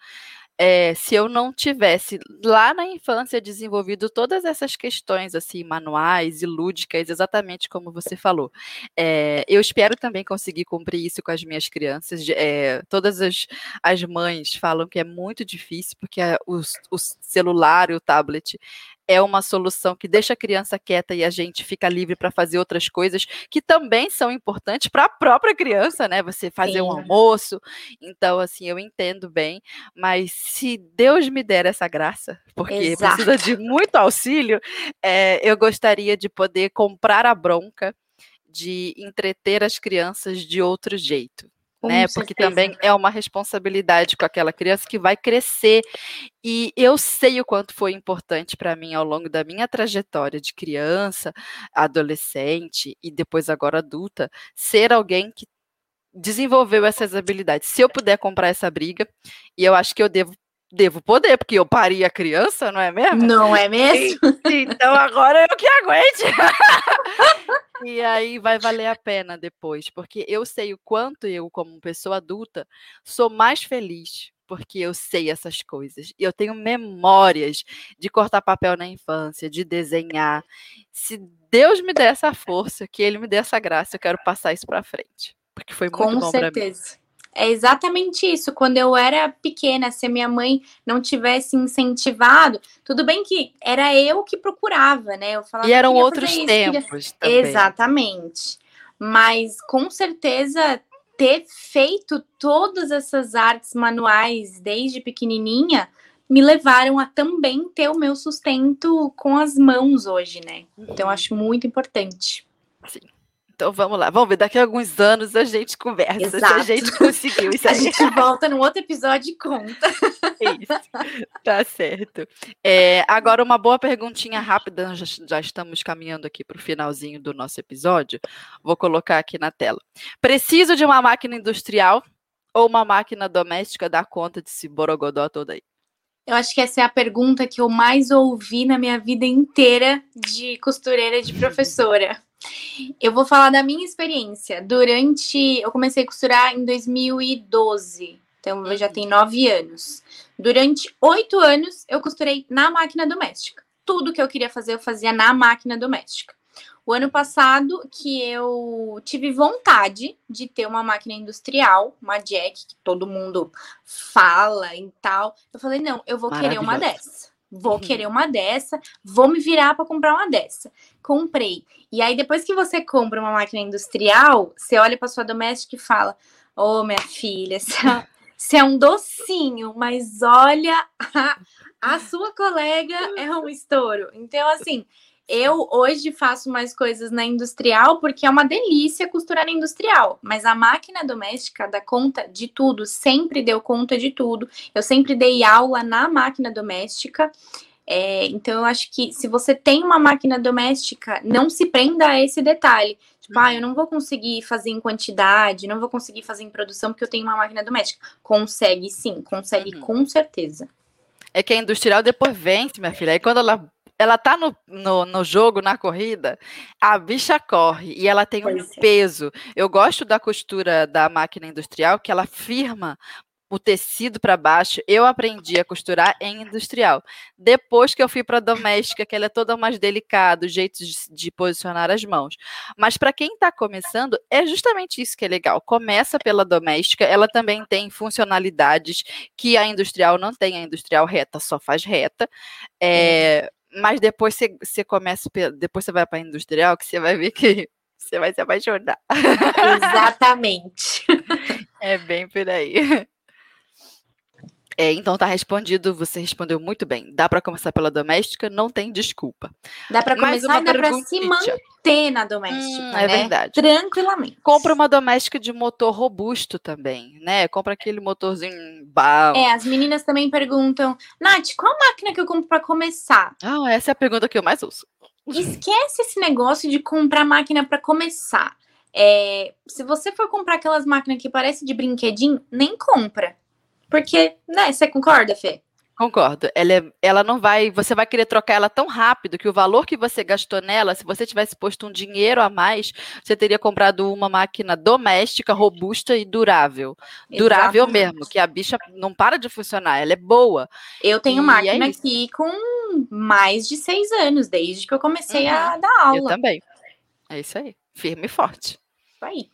é, se eu não tivesse lá na infância desenvolvido todas essas questões assim manuais e lúdicas, exatamente como você falou, é, eu espero também conseguir cumprir isso com as minhas crianças. É, todas as, as mães falam que é muito difícil porque o, o celular e o tablet é uma solução que deixa a criança quieta e a gente fica livre para fazer outras coisas que também são importantes para a própria criança, né? Você fazer Sim. um almoço. Então, assim, eu entendo bem, mas se Deus me der essa graça, porque Exato. precisa de muito auxílio, é, eu gostaria de poder comprar a bronca de entreter as crianças de outro jeito né? Porque também é uma responsabilidade com aquela criança que vai crescer. E eu sei o quanto foi importante para mim ao longo da minha trajetória de criança, adolescente e depois agora adulta, ser alguém que desenvolveu essas habilidades. Se eu puder comprar essa briga, e eu acho que eu devo devo poder, porque eu pari a criança, não é mesmo? Não é mesmo? Então agora eu que aguente. e aí vai valer a pena depois, porque eu sei o quanto eu, como pessoa adulta, sou mais feliz porque eu sei essas coisas. Eu tenho memórias de cortar papel na infância, de desenhar. Se Deus me der essa força, que Ele me dê essa graça, eu quero passar isso para frente, porque foi muito Com bom para mim. Com certeza. É exatamente isso. Quando eu era pequena, se a minha mãe não tivesse incentivado, tudo bem que era eu que procurava, né? Eu falava, e eram outros isso, tempos queria... também. Exatamente. Mas com certeza ter feito todas essas artes manuais desde pequenininha me levaram a também ter o meu sustento com as mãos hoje, né? Então eu acho muito importante. Sim. Então vamos lá, vamos ver. Daqui a alguns anos a gente conversa Exato. se a gente conseguiu isso. a gente volta num outro episódio e conta. Isso, tá certo. É, agora, uma boa perguntinha rápida, já, já estamos caminhando aqui para o finalzinho do nosso episódio. Vou colocar aqui na tela. Preciso de uma máquina industrial ou uma máquina doméstica dar conta desse borogodó todo aí? Eu acho que essa é a pergunta que eu mais ouvi na minha vida inteira de costureira de professora. Eu vou falar da minha experiência. Durante. Eu comecei a costurar em 2012. Então, eu já uhum. tenho nove anos. Durante oito anos, eu costurei na máquina doméstica. Tudo que eu queria fazer, eu fazia na máquina doméstica. O ano passado que eu tive vontade de ter uma máquina industrial, uma Jack, que todo mundo fala e tal. Eu falei, não, eu vou querer uma dessa. Vou uhum. querer uma dessa, vou me virar para comprar uma dessa. Comprei. E aí, depois que você compra uma máquina industrial, você olha para sua doméstica e fala: Ô, oh, minha filha, você é um docinho, mas olha, a, a sua colega é um estouro. Então, assim, eu hoje faço mais coisas na industrial porque é uma delícia costurar na industrial, mas a máquina doméstica dá conta de tudo, sempre deu conta de tudo. Eu sempre dei aula na máquina doméstica. É, então, eu acho que se você tem uma máquina doméstica, não se prenda a esse detalhe. Tipo, ah, eu não vou conseguir fazer em quantidade, não vou conseguir fazer em produção porque eu tenho uma máquina doméstica. Consegue sim, consegue uhum. com certeza. É que a industrial depois vence, minha filha. Aí quando ela ela tá no, no, no, jogo, na corrida, a bicha corre e ela tem um é. peso. Eu gosto da costura da máquina industrial, que ela firma o tecido para baixo, eu aprendi a costurar em industrial. Depois que eu fui para doméstica, que ela é toda mais delicada, o jeito de, de posicionar as mãos. Mas para quem está começando, é justamente isso que é legal. Começa pela doméstica, ela também tem funcionalidades que a industrial não tem. A industrial reta só faz reta. É, mas depois você, você começa, depois você vai para a industrial, que você vai ver que você vai se apaixonar. Exatamente. é bem por aí. É, então tá respondido, você respondeu muito bem. Dá para começar pela doméstica, não tem desculpa. Dá para começar e dá para se manter na doméstica, hum, É né? verdade. Tranquilamente. Compra uma doméstica de motor robusto também, né? Compra aquele motorzinho bal. É, as meninas também perguntam, Nath, qual máquina que eu compro para começar? Ah, essa é a pergunta que eu mais uso. Esquece esse negócio de comprar máquina para começar. É, se você for comprar aquelas máquinas que parecem de brinquedinho, nem compra. Porque, né, você concorda, Fê? Concordo. Ela, é, ela não vai. Você vai querer trocar ela tão rápido que o valor que você gastou nela, se você tivesse posto um dinheiro a mais, você teria comprado uma máquina doméstica, robusta e durável. Exatamente. Durável mesmo, que a bicha não para de funcionar, ela é boa. Eu tenho e máquina é aqui com mais de seis anos, desde que eu comecei uhum. a dar aula. Eu também. É isso aí. Firme e forte. Isso aí.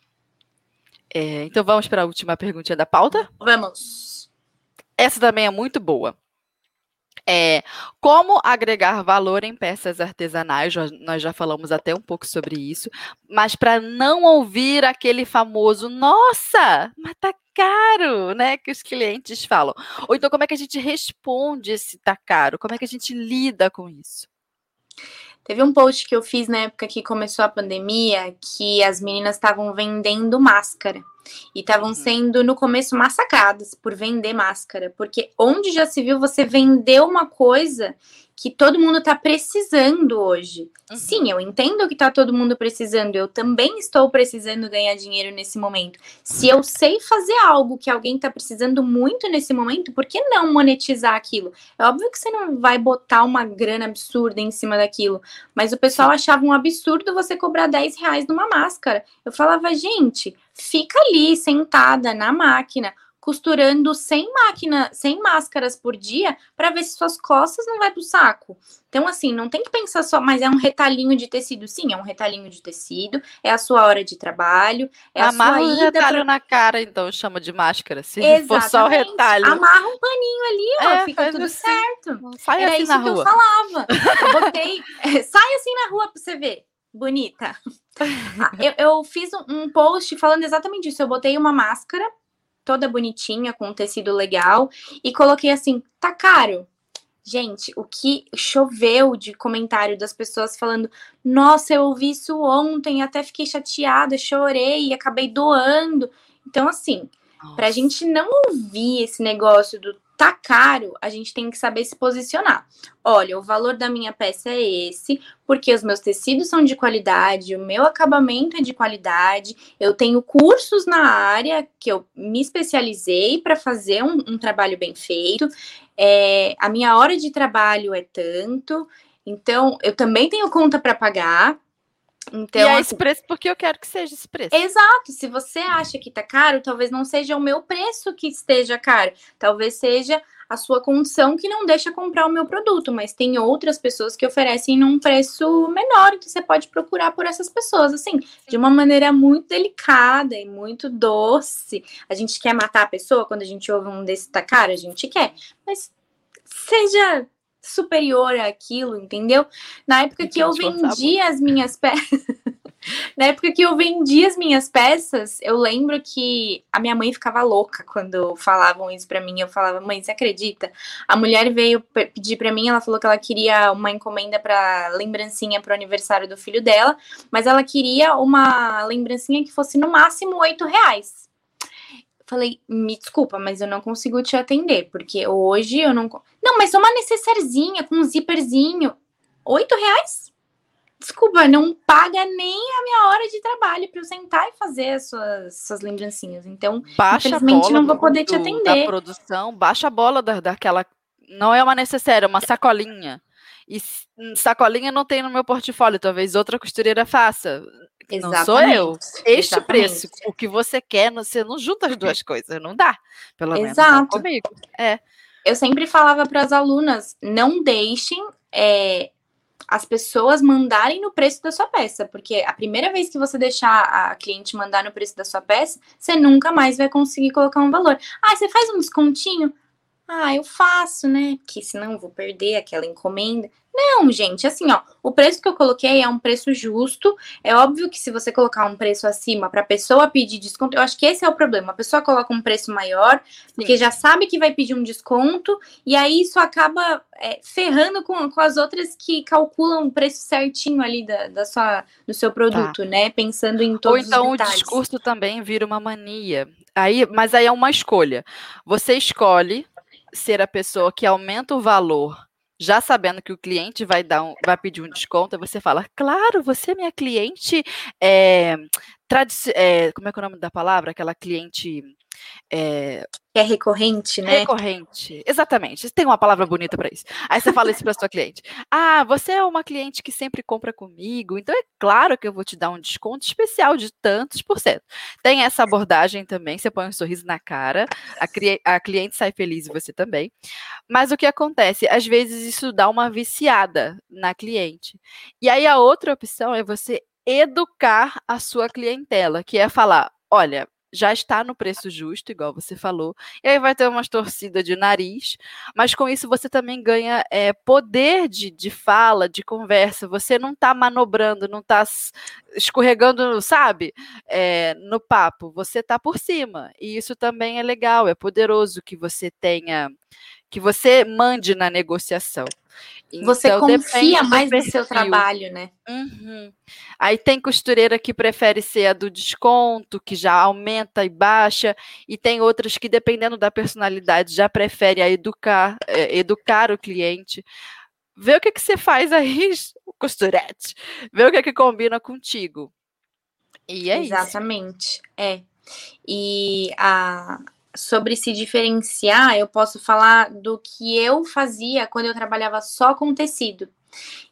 É, então vamos para a última perguntinha da pauta? Vamos. Essa também é muito boa. É, como agregar valor em peças artesanais, nós já falamos até um pouco sobre isso, mas para não ouvir aquele famoso, nossa, mas tá caro, né, que os clientes falam. Ou então como é que a gente responde esse tá caro? Como é que a gente lida com isso? Teve um post que eu fiz na época que começou a pandemia, que as meninas estavam vendendo máscara. E estavam uhum. sendo, no começo, massacradas por vender máscara. Porque onde já se viu você vender uma coisa que todo mundo está precisando hoje. Uhum. Sim, eu entendo que está todo mundo precisando. Eu também estou precisando ganhar dinheiro nesse momento. Se eu sei fazer algo que alguém está precisando muito nesse momento, por que não monetizar aquilo? É óbvio que você não vai botar uma grana absurda em cima daquilo. Mas o pessoal achava um absurdo você cobrar 10 reais numa máscara. Eu falava, gente, fica ali sentada na máquina costurando sem máquina, sem máscaras por dia, para ver se suas costas não vai pro saco. Então, assim, não tem que pensar só, mas é um retalhinho de tecido. Sim, é um retalhinho de tecido, é a sua hora de trabalho, é Amarra a sua. Amarra retalho pra... na cara, então, chama de máscara. Se Exatamente. for só o retalho. Amarra um paninho ali, ó, é, fica tudo assim. certo. Sai Era assim isso na que rua. eu falava. Eu botei, sai assim na rua pra você ver. Bonita. Ah, eu, eu, fiz um, um post falando exatamente isso. Eu botei uma máscara toda bonitinha, com um tecido legal, e coloquei assim: tá caro. Gente, o que choveu de comentário das pessoas falando: nossa, eu ouvi isso ontem, até fiquei chateada, chorei, acabei doando. Então, assim, para a gente não ouvir esse negócio do tá caro, a gente tem que saber se posicionar. Olha, o valor da minha peça é esse, porque os meus tecidos são de qualidade, o meu acabamento é de qualidade, eu tenho cursos na área que eu me especializei para fazer um, um, trabalho bem feito, é, a minha hora de trabalho é tanto, então eu também tenho conta para pagar. Então, e é esse assim, preço porque eu quero que seja esse preço. Exato. Se você acha que tá caro, talvez não seja o meu preço que esteja caro. Talvez seja a sua condição que não deixa comprar o meu produto, mas tem outras pessoas que oferecem num preço menor que você pode procurar por essas pessoas, assim, de uma maneira muito delicada e muito doce. A gente quer matar a pessoa quando a gente ouve um desse tá caro, a gente quer, mas seja superior àquilo, entendeu? Na época que eu vendia as minhas peças. Na época que eu vendia as minhas peças, eu lembro que a minha mãe ficava louca quando falavam isso para mim. Eu falava, mãe, você acredita? A mulher veio pedir para mim, ela falou que ela queria uma encomenda para lembrancinha para o aniversário do filho dela, mas ela queria uma lembrancinha que fosse no máximo oito reais. Falei, me desculpa, mas eu não consigo te atender, porque hoje eu não. Não, mas uma necessarzinha com um zíperzinho. Oito reais? desculpa, não paga nem a minha hora de trabalho para eu sentar e fazer as suas, suas lembrancinhas. Então, baixa infelizmente, não vou poder do, te atender. Da produção, baixa a bola da, daquela. Não é uma necessária, é uma sacolinha. E sacolinha não tem no meu portfólio, talvez outra costureira faça. Exatamente. Não sou eu. Este Exatamente. preço, o que você quer, você não junta as duas coisas, não dá. Pelo menos Exato. comigo. É. Eu sempre falava para as alunas, não deixem é, as pessoas mandarem no preço da sua peça, porque a primeira vez que você deixar a cliente mandar no preço da sua peça, você nunca mais vai conseguir colocar um valor. Ah, você faz um descontinho? Ah, eu faço, né? Porque senão eu vou perder aquela encomenda. Não, gente, assim, ó, o preço que eu coloquei é um preço justo. É óbvio que se você colocar um preço acima para a pessoa pedir desconto, eu acho que esse é o problema. A pessoa coloca um preço maior, Sim. porque já sabe que vai pedir um desconto, e aí isso acaba é, ferrando com, com as outras que calculam o preço certinho ali da, da sua, do seu produto, tá. né? Pensando em todos Ou então o discurso também vira uma mania. Aí, mas aí é uma escolha. Você escolhe ser a pessoa que aumenta o valor já sabendo que o cliente vai dar um, vai pedir um desconto, você fala, claro, você é minha cliente, é, é, como é que é o nome da palavra? Aquela cliente é, é recorrente, né? Recorrente, exatamente. Tem uma palavra bonita para isso. Aí você fala isso para sua cliente. Ah, você é uma cliente que sempre compra comigo, então é claro que eu vou te dar um desconto especial de tantos por cento. Tem essa abordagem também, você põe um sorriso na cara, a, a cliente sai feliz e você também. Mas o que acontece? Às vezes isso dá uma viciada na cliente. E aí a outra opção é você educar a sua clientela, que é falar: olha, já está no preço justo, igual você falou, e aí vai ter umas torcidas de nariz, mas com isso você também ganha é, poder de, de fala, de conversa, você não está manobrando, não está escorregando, sabe, é, no papo, você está por cima, e isso também é legal, é poderoso que você tenha, que você mande na negociação. Você então, confia mais no seu trabalho, né? Uhum. Aí tem costureira que prefere ser a do desconto, que já aumenta e baixa, e tem outras que, dependendo da personalidade, já prefere a educar, é, educar o cliente. Vê o que, que você faz aí, costurete. Vê o que, que combina contigo. E é Exatamente. isso. Exatamente. É. E a, sobre se diferenciar, eu posso falar do que eu fazia quando eu trabalhava só com tecido.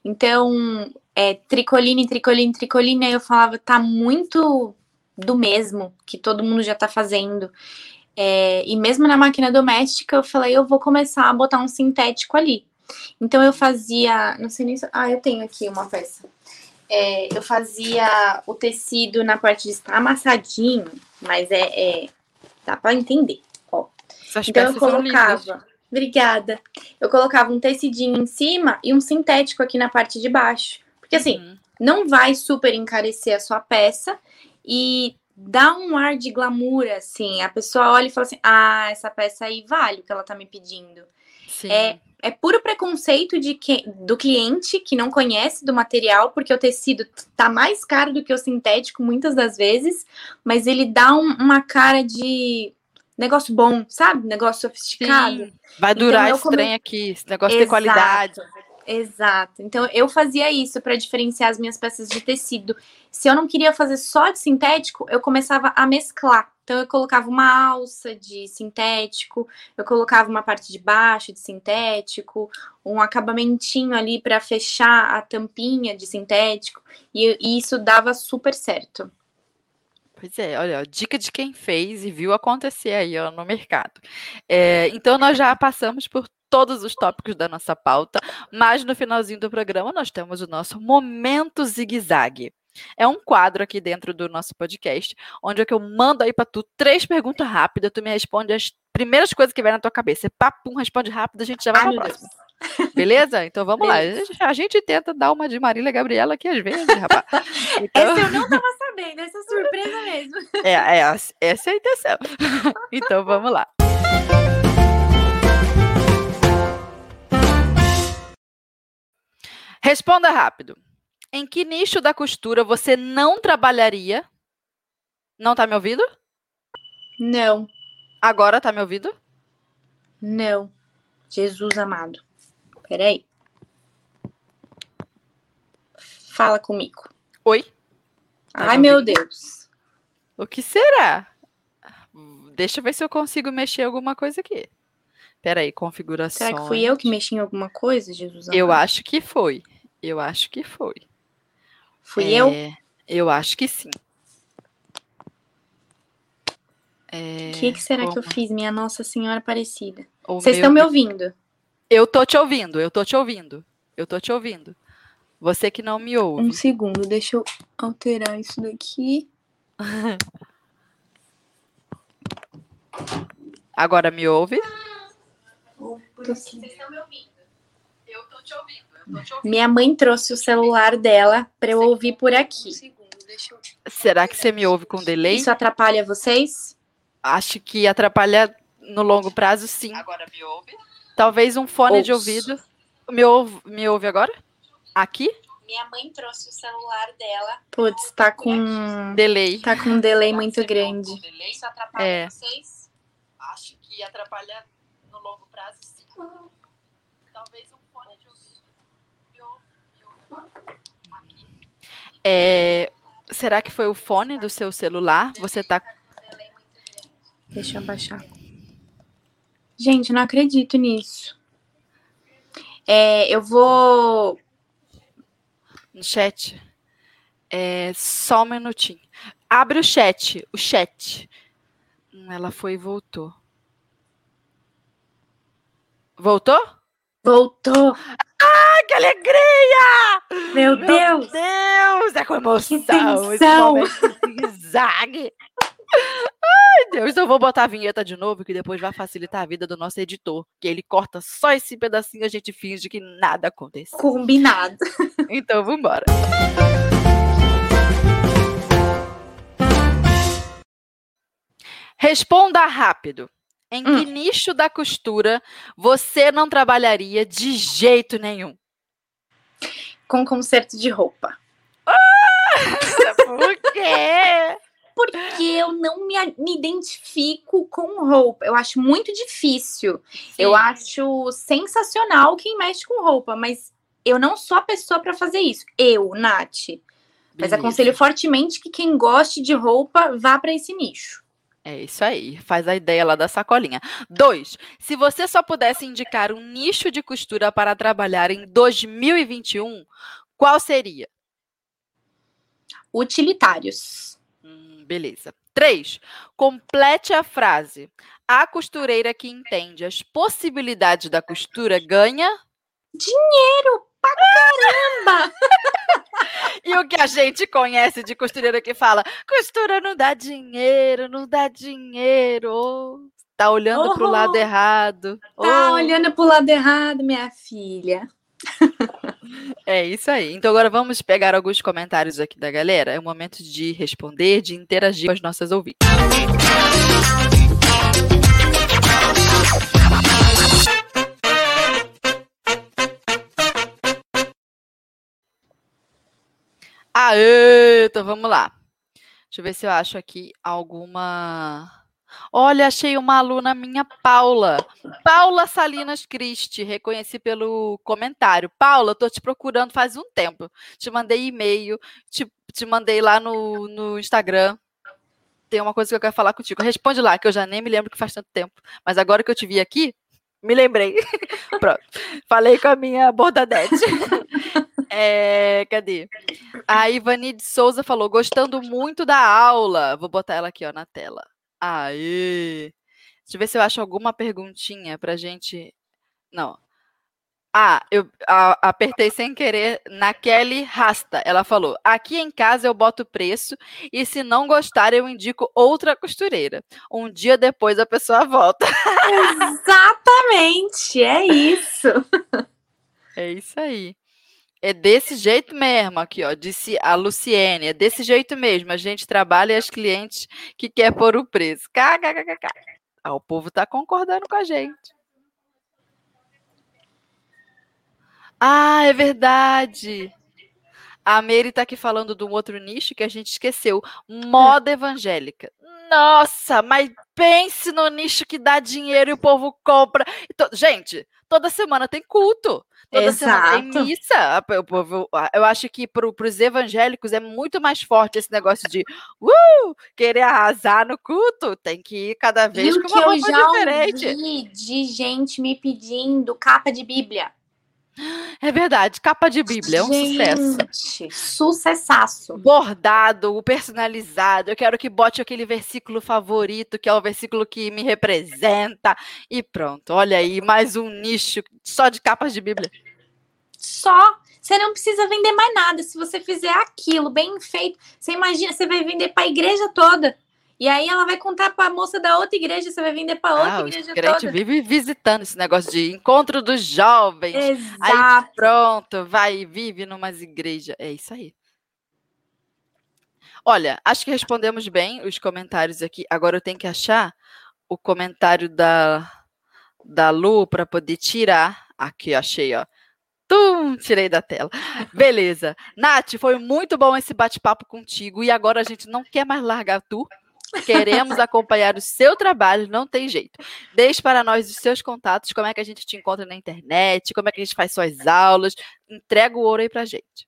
Então, é, tricoline, tricoline, tricoline, aí eu falava, tá muito do mesmo que todo mundo já tá fazendo. É, e mesmo na máquina doméstica, eu falei, eu vou começar a botar um sintético ali. Então eu fazia, não sei nem se. Ah, eu tenho aqui uma peça. É, eu fazia o tecido na parte de estar amassadinho, mas é, é Dá para entender. Ó. Essas então eu colocava. Obrigada. Eu colocava um tecidinho em cima e um sintético aqui na parte de baixo. Porque assim, uhum. não vai super encarecer a sua peça e dá um ar de glamour, assim. A pessoa olha e fala assim: ah, essa peça aí vale o que ela tá me pedindo. Sim. É, é puro preconceito de que, do cliente que não conhece do material, porque o tecido tá mais caro do que o sintético muitas das vezes, mas ele dá um, uma cara de negócio bom, sabe? Negócio sofisticado. Sim. Vai durar então, esse come... trem aqui, esse negócio Exato. de qualidade. Exato. Então eu fazia isso para diferenciar as minhas peças de tecido. Se eu não queria fazer só de sintético, eu começava a mesclar. Então eu colocava uma alça de sintético, eu colocava uma parte de baixo de sintético, um acabamentinho ali para fechar a tampinha de sintético, e, e, isso dava super certo. Pois é, olha, dica de quem fez e viu acontecer aí ó, no mercado. É, então nós já passamos por todos os tópicos da nossa pauta, mas no finalzinho do programa nós temos o nosso momento zigue-zague. É um quadro aqui dentro do nosso podcast, onde é que eu mando aí para tu três perguntas rápidas, tu me responde as primeiras coisas que vem na tua cabeça. Papum, responde rápido, a gente já vai para próxima. Beleza? Então vamos Beleza. lá. A gente tenta dar uma de Marília Gabriela aqui às vezes, rapaz. Então... Essa eu não estava sabendo, essa é surpresa mesmo. É, é, essa é a intenção. Então vamos lá. Responda rápido. Em que nicho da costura você não trabalharia? Não tá me ouvindo? Não. Agora tá me ouvindo? Não. Jesus amado. Peraí. Fala comigo. Oi. Tá Ai, meu Deus. O que será? Deixa eu ver se eu consigo mexer alguma coisa aqui. Peraí, configuração. Será que fui eu que mexi em alguma coisa, Jesus? Amado? Eu acho que foi. Eu acho que foi. Fui é, eu? Eu acho que sim. O é, que, que, será como? que eu fiz, minha Nossa Senhora Aparecida? Vocês estão me ouvindo? Eu tô te ouvindo, eu tô te ouvindo. Eu tô te ouvindo. Você que não me ouve. Um segundo, deixa eu alterar isso daqui. Agora me ouve? Vocês estão me ouvindo? Eu tô te ouvindo. Minha mãe trouxe o celular dela para eu ouvir por aqui. Será que você me ouve com delay? Isso atrapalha vocês? Acho que atrapalha no longo prazo, sim. Agora me ouve? Talvez um fone Ouço. de ouvido. Me ouve, me ouve agora? Aqui? Minha mãe trouxe o celular dela. Putz, tá com delay. Tá com um delay muito grande. Isso atrapalha é. vocês? Acho que atrapalha no longo prazo, sim. Talvez um É, será que foi o fone do seu celular? Você tá. Deixa eu abaixar. Gente, não acredito nisso. É, eu vou. No chat. É, só um minutinho. Abre o chat. O chat. Hum, ela foi e voltou. Voltou? Voltou. Ah, que alegria! Meu, Meu Deus! Deus, é com emoção. Que zigue-zague. Ai, Deus, eu vou botar a vinheta de novo, que depois vai facilitar a vida do nosso editor. Que ele corta só esse pedacinho e a gente finge que nada aconteceu. Combinado. Então, vambora. Responda rápido. Em hum. que nicho da costura você não trabalharia de jeito nenhum? Com conserto de roupa. Ah, por quê? Porque eu não me, me, identifico com roupa. Eu acho muito difícil. Sim. Eu acho sensacional quem mexe com roupa, mas eu não sou a pessoa para fazer isso. Eu, Nath. Mas aconselho fortemente que quem goste de roupa vá para esse nicho. É isso aí, faz a ideia lá da sacolinha. Dois, se você só pudesse indicar um nicho de costura para trabalhar em 2021, qual seria? Utilitários. Hum, beleza. Três, complete a frase. A costureira que entende as possibilidades da costura ganha dinheiro pra caramba! e o que a gente conhece de costureira que fala: costura não dá dinheiro, não dá dinheiro. Tá olhando oh, pro lado errado. Tá oh. olhando pro lado errado, minha filha. É isso aí. Então agora vamos pegar alguns comentários aqui da galera. É o momento de responder, de interagir com as nossas ouvintes. Aê, então vamos lá. Deixa eu ver se eu acho aqui alguma Olha, achei uma aluna minha, Paula. Paula Salinas Cristi, reconheci pelo comentário. Paula, tô te procurando faz um tempo. Te mandei e-mail, te, te mandei lá no, no Instagram. Tem uma coisa que eu quero falar contigo. Responde lá, que eu já nem me lembro que faz tanto tempo. Mas agora que eu te vi aqui, me lembrei. Pronto. Falei com a minha bordadete. É, cadê? A Ivani de Souza falou, gostando muito da aula. Vou botar ela aqui ó, na tela. Aê! Deixa eu ver se eu acho alguma perguntinha pra gente. Não. Ah, eu a, apertei sem querer na Kelly Rasta. Ela falou: aqui em casa eu boto preço e se não gostar eu indico outra costureira. Um dia depois a pessoa volta. Exatamente, é isso. É isso aí. É desse jeito mesmo, aqui, ó, disse a Luciene. É desse jeito mesmo. A gente trabalha e as clientes que quer pôr o preço. KKKK. Ah, o povo tá concordando com a gente. Ah, é verdade. A Mary tá aqui falando de um outro nicho que a gente esqueceu. Moda evangélica. Nossa, mas pense no nicho que dá dinheiro e o povo compra. Gente, toda semana tem culto. Toda Exato. semana tem missa. Eu acho que para os evangélicos é muito mais forte esse negócio de uh, querer arrasar no culto. Tem que ir cada vez e com uma roupa diferente. Ouvi de gente me pedindo capa de Bíblia. É verdade, capa de Bíblia, é um sucesso. Sucessaço. Bordado, personalizado. Eu quero que bote aquele versículo favorito, que é o versículo que me representa. E pronto, olha aí, mais um nicho só de capas de Bíblia. Só. Você não precisa vender mais nada. Se você fizer aquilo bem feito, você imagina, você vai vender para a igreja toda. E aí ela vai contar para a moça da outra igreja, você vai vender para outra ah, igreja toda. A gente vive visitando esse negócio de encontro dos jovens. Exato. Aí pronto, vai e vive numas igrejas. É isso aí. Olha, acho que respondemos bem os comentários aqui. Agora eu tenho que achar o comentário da, da Lu para poder tirar. Aqui, achei, ó. Tum, tirei da tela. Beleza. Nath, foi muito bom esse bate-papo contigo. E agora a gente não quer mais largar tu. Queremos acompanhar o seu trabalho, não tem jeito. Deixe para nós os seus contatos, como é que a gente te encontra na internet, como é que a gente faz suas aulas. Entrega o ouro aí pra gente.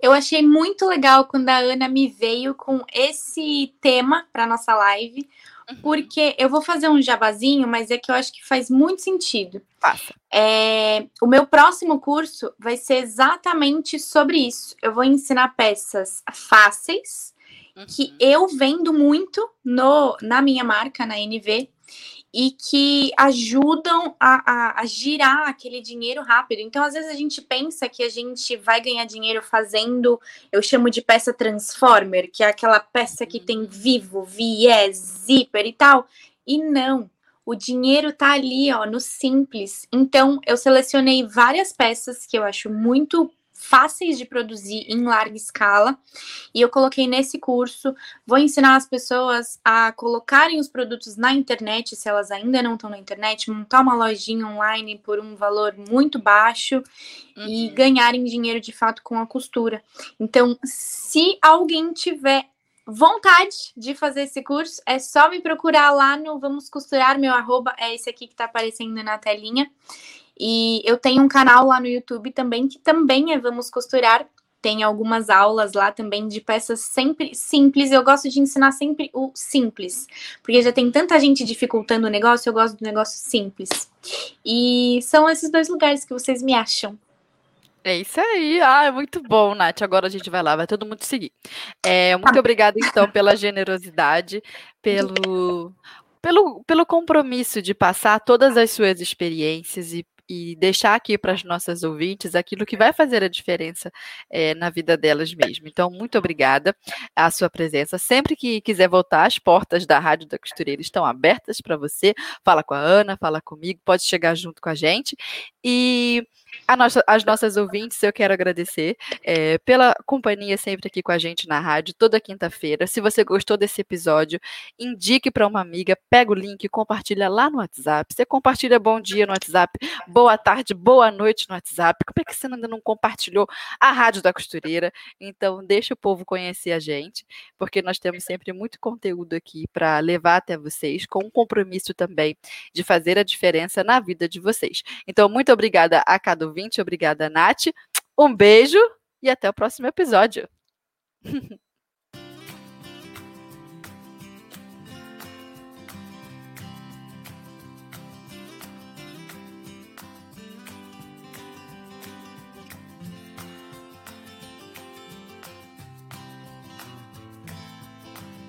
Eu achei muito legal quando a Ana me veio com esse tema para nossa live, uhum. porque eu vou fazer um jabazinho, mas é que eu acho que faz muito sentido. Faça. É, o meu próximo curso vai ser exatamente sobre isso. Eu vou ensinar peças fáceis que eu vendo muito no, na minha marca, na NV, e que ajudam a, a, a, girar aquele dinheiro rápido. Então, às vezes, a gente pensa que a gente vai ganhar dinheiro fazendo, eu chamo de peça transformer, que é aquela peça que tem uhum. vivo, viés, zíper e tal. E não. O dinheiro tá ali, ó, no simples. Então, eu selecionei várias peças que eu acho muito fáceis de produzir em larga escala. E eu coloquei nesse curso, vou ensinar as pessoas a colocarem os produtos na internet, se elas ainda não estão na internet, montar uma lojinha online por um valor muito baixo uhum. e ganharem dinheiro de fato com a costura. Então, se alguém tiver vontade de fazer esse curso, é só me procurar lá no Vamos Costurar, meu arroba é esse aqui que tá aparecendo na telinha. E eu tenho um canal lá no YouTube também, que também é Vamos Costurar. Tem algumas aulas lá também de peças sempre simples. Eu gosto de ensinar sempre o simples, porque já tem tanta gente dificultando o negócio, eu gosto do negócio simples. E são esses dois lugares que vocês me acham. É isso aí. Ah, é muito bom, Nath. Agora a gente vai lá, vai todo mundo seguir. É, muito obrigada, então, pela generosidade, pelo, pelo, pelo compromisso de passar todas as suas experiências e e deixar aqui para as nossas ouvintes aquilo que vai fazer a diferença é, na vida delas mesmo. Então, muito obrigada a sua presença. Sempre que quiser voltar, as portas da Rádio da Costureira estão abertas para você. Fala com a Ana, fala comigo, pode chegar junto com a gente. E nossa, as nossas ouvintes, eu quero agradecer é, pela companhia sempre aqui com a gente na rádio, toda quinta-feira. Se você gostou desse episódio, indique para uma amiga, pega o link, compartilha lá no WhatsApp. Você compartilha bom dia no WhatsApp, boa tarde, boa noite no WhatsApp. Como é que você ainda não compartilhou a Rádio da Costureira? Então, deixa o povo conhecer a gente, porque nós temos sempre muito conteúdo aqui para levar até vocês, com um compromisso também de fazer a diferença na vida de vocês. Então, muito obrigada a cada ouvinte, obrigada, Nath. Um beijo e até o próximo episódio.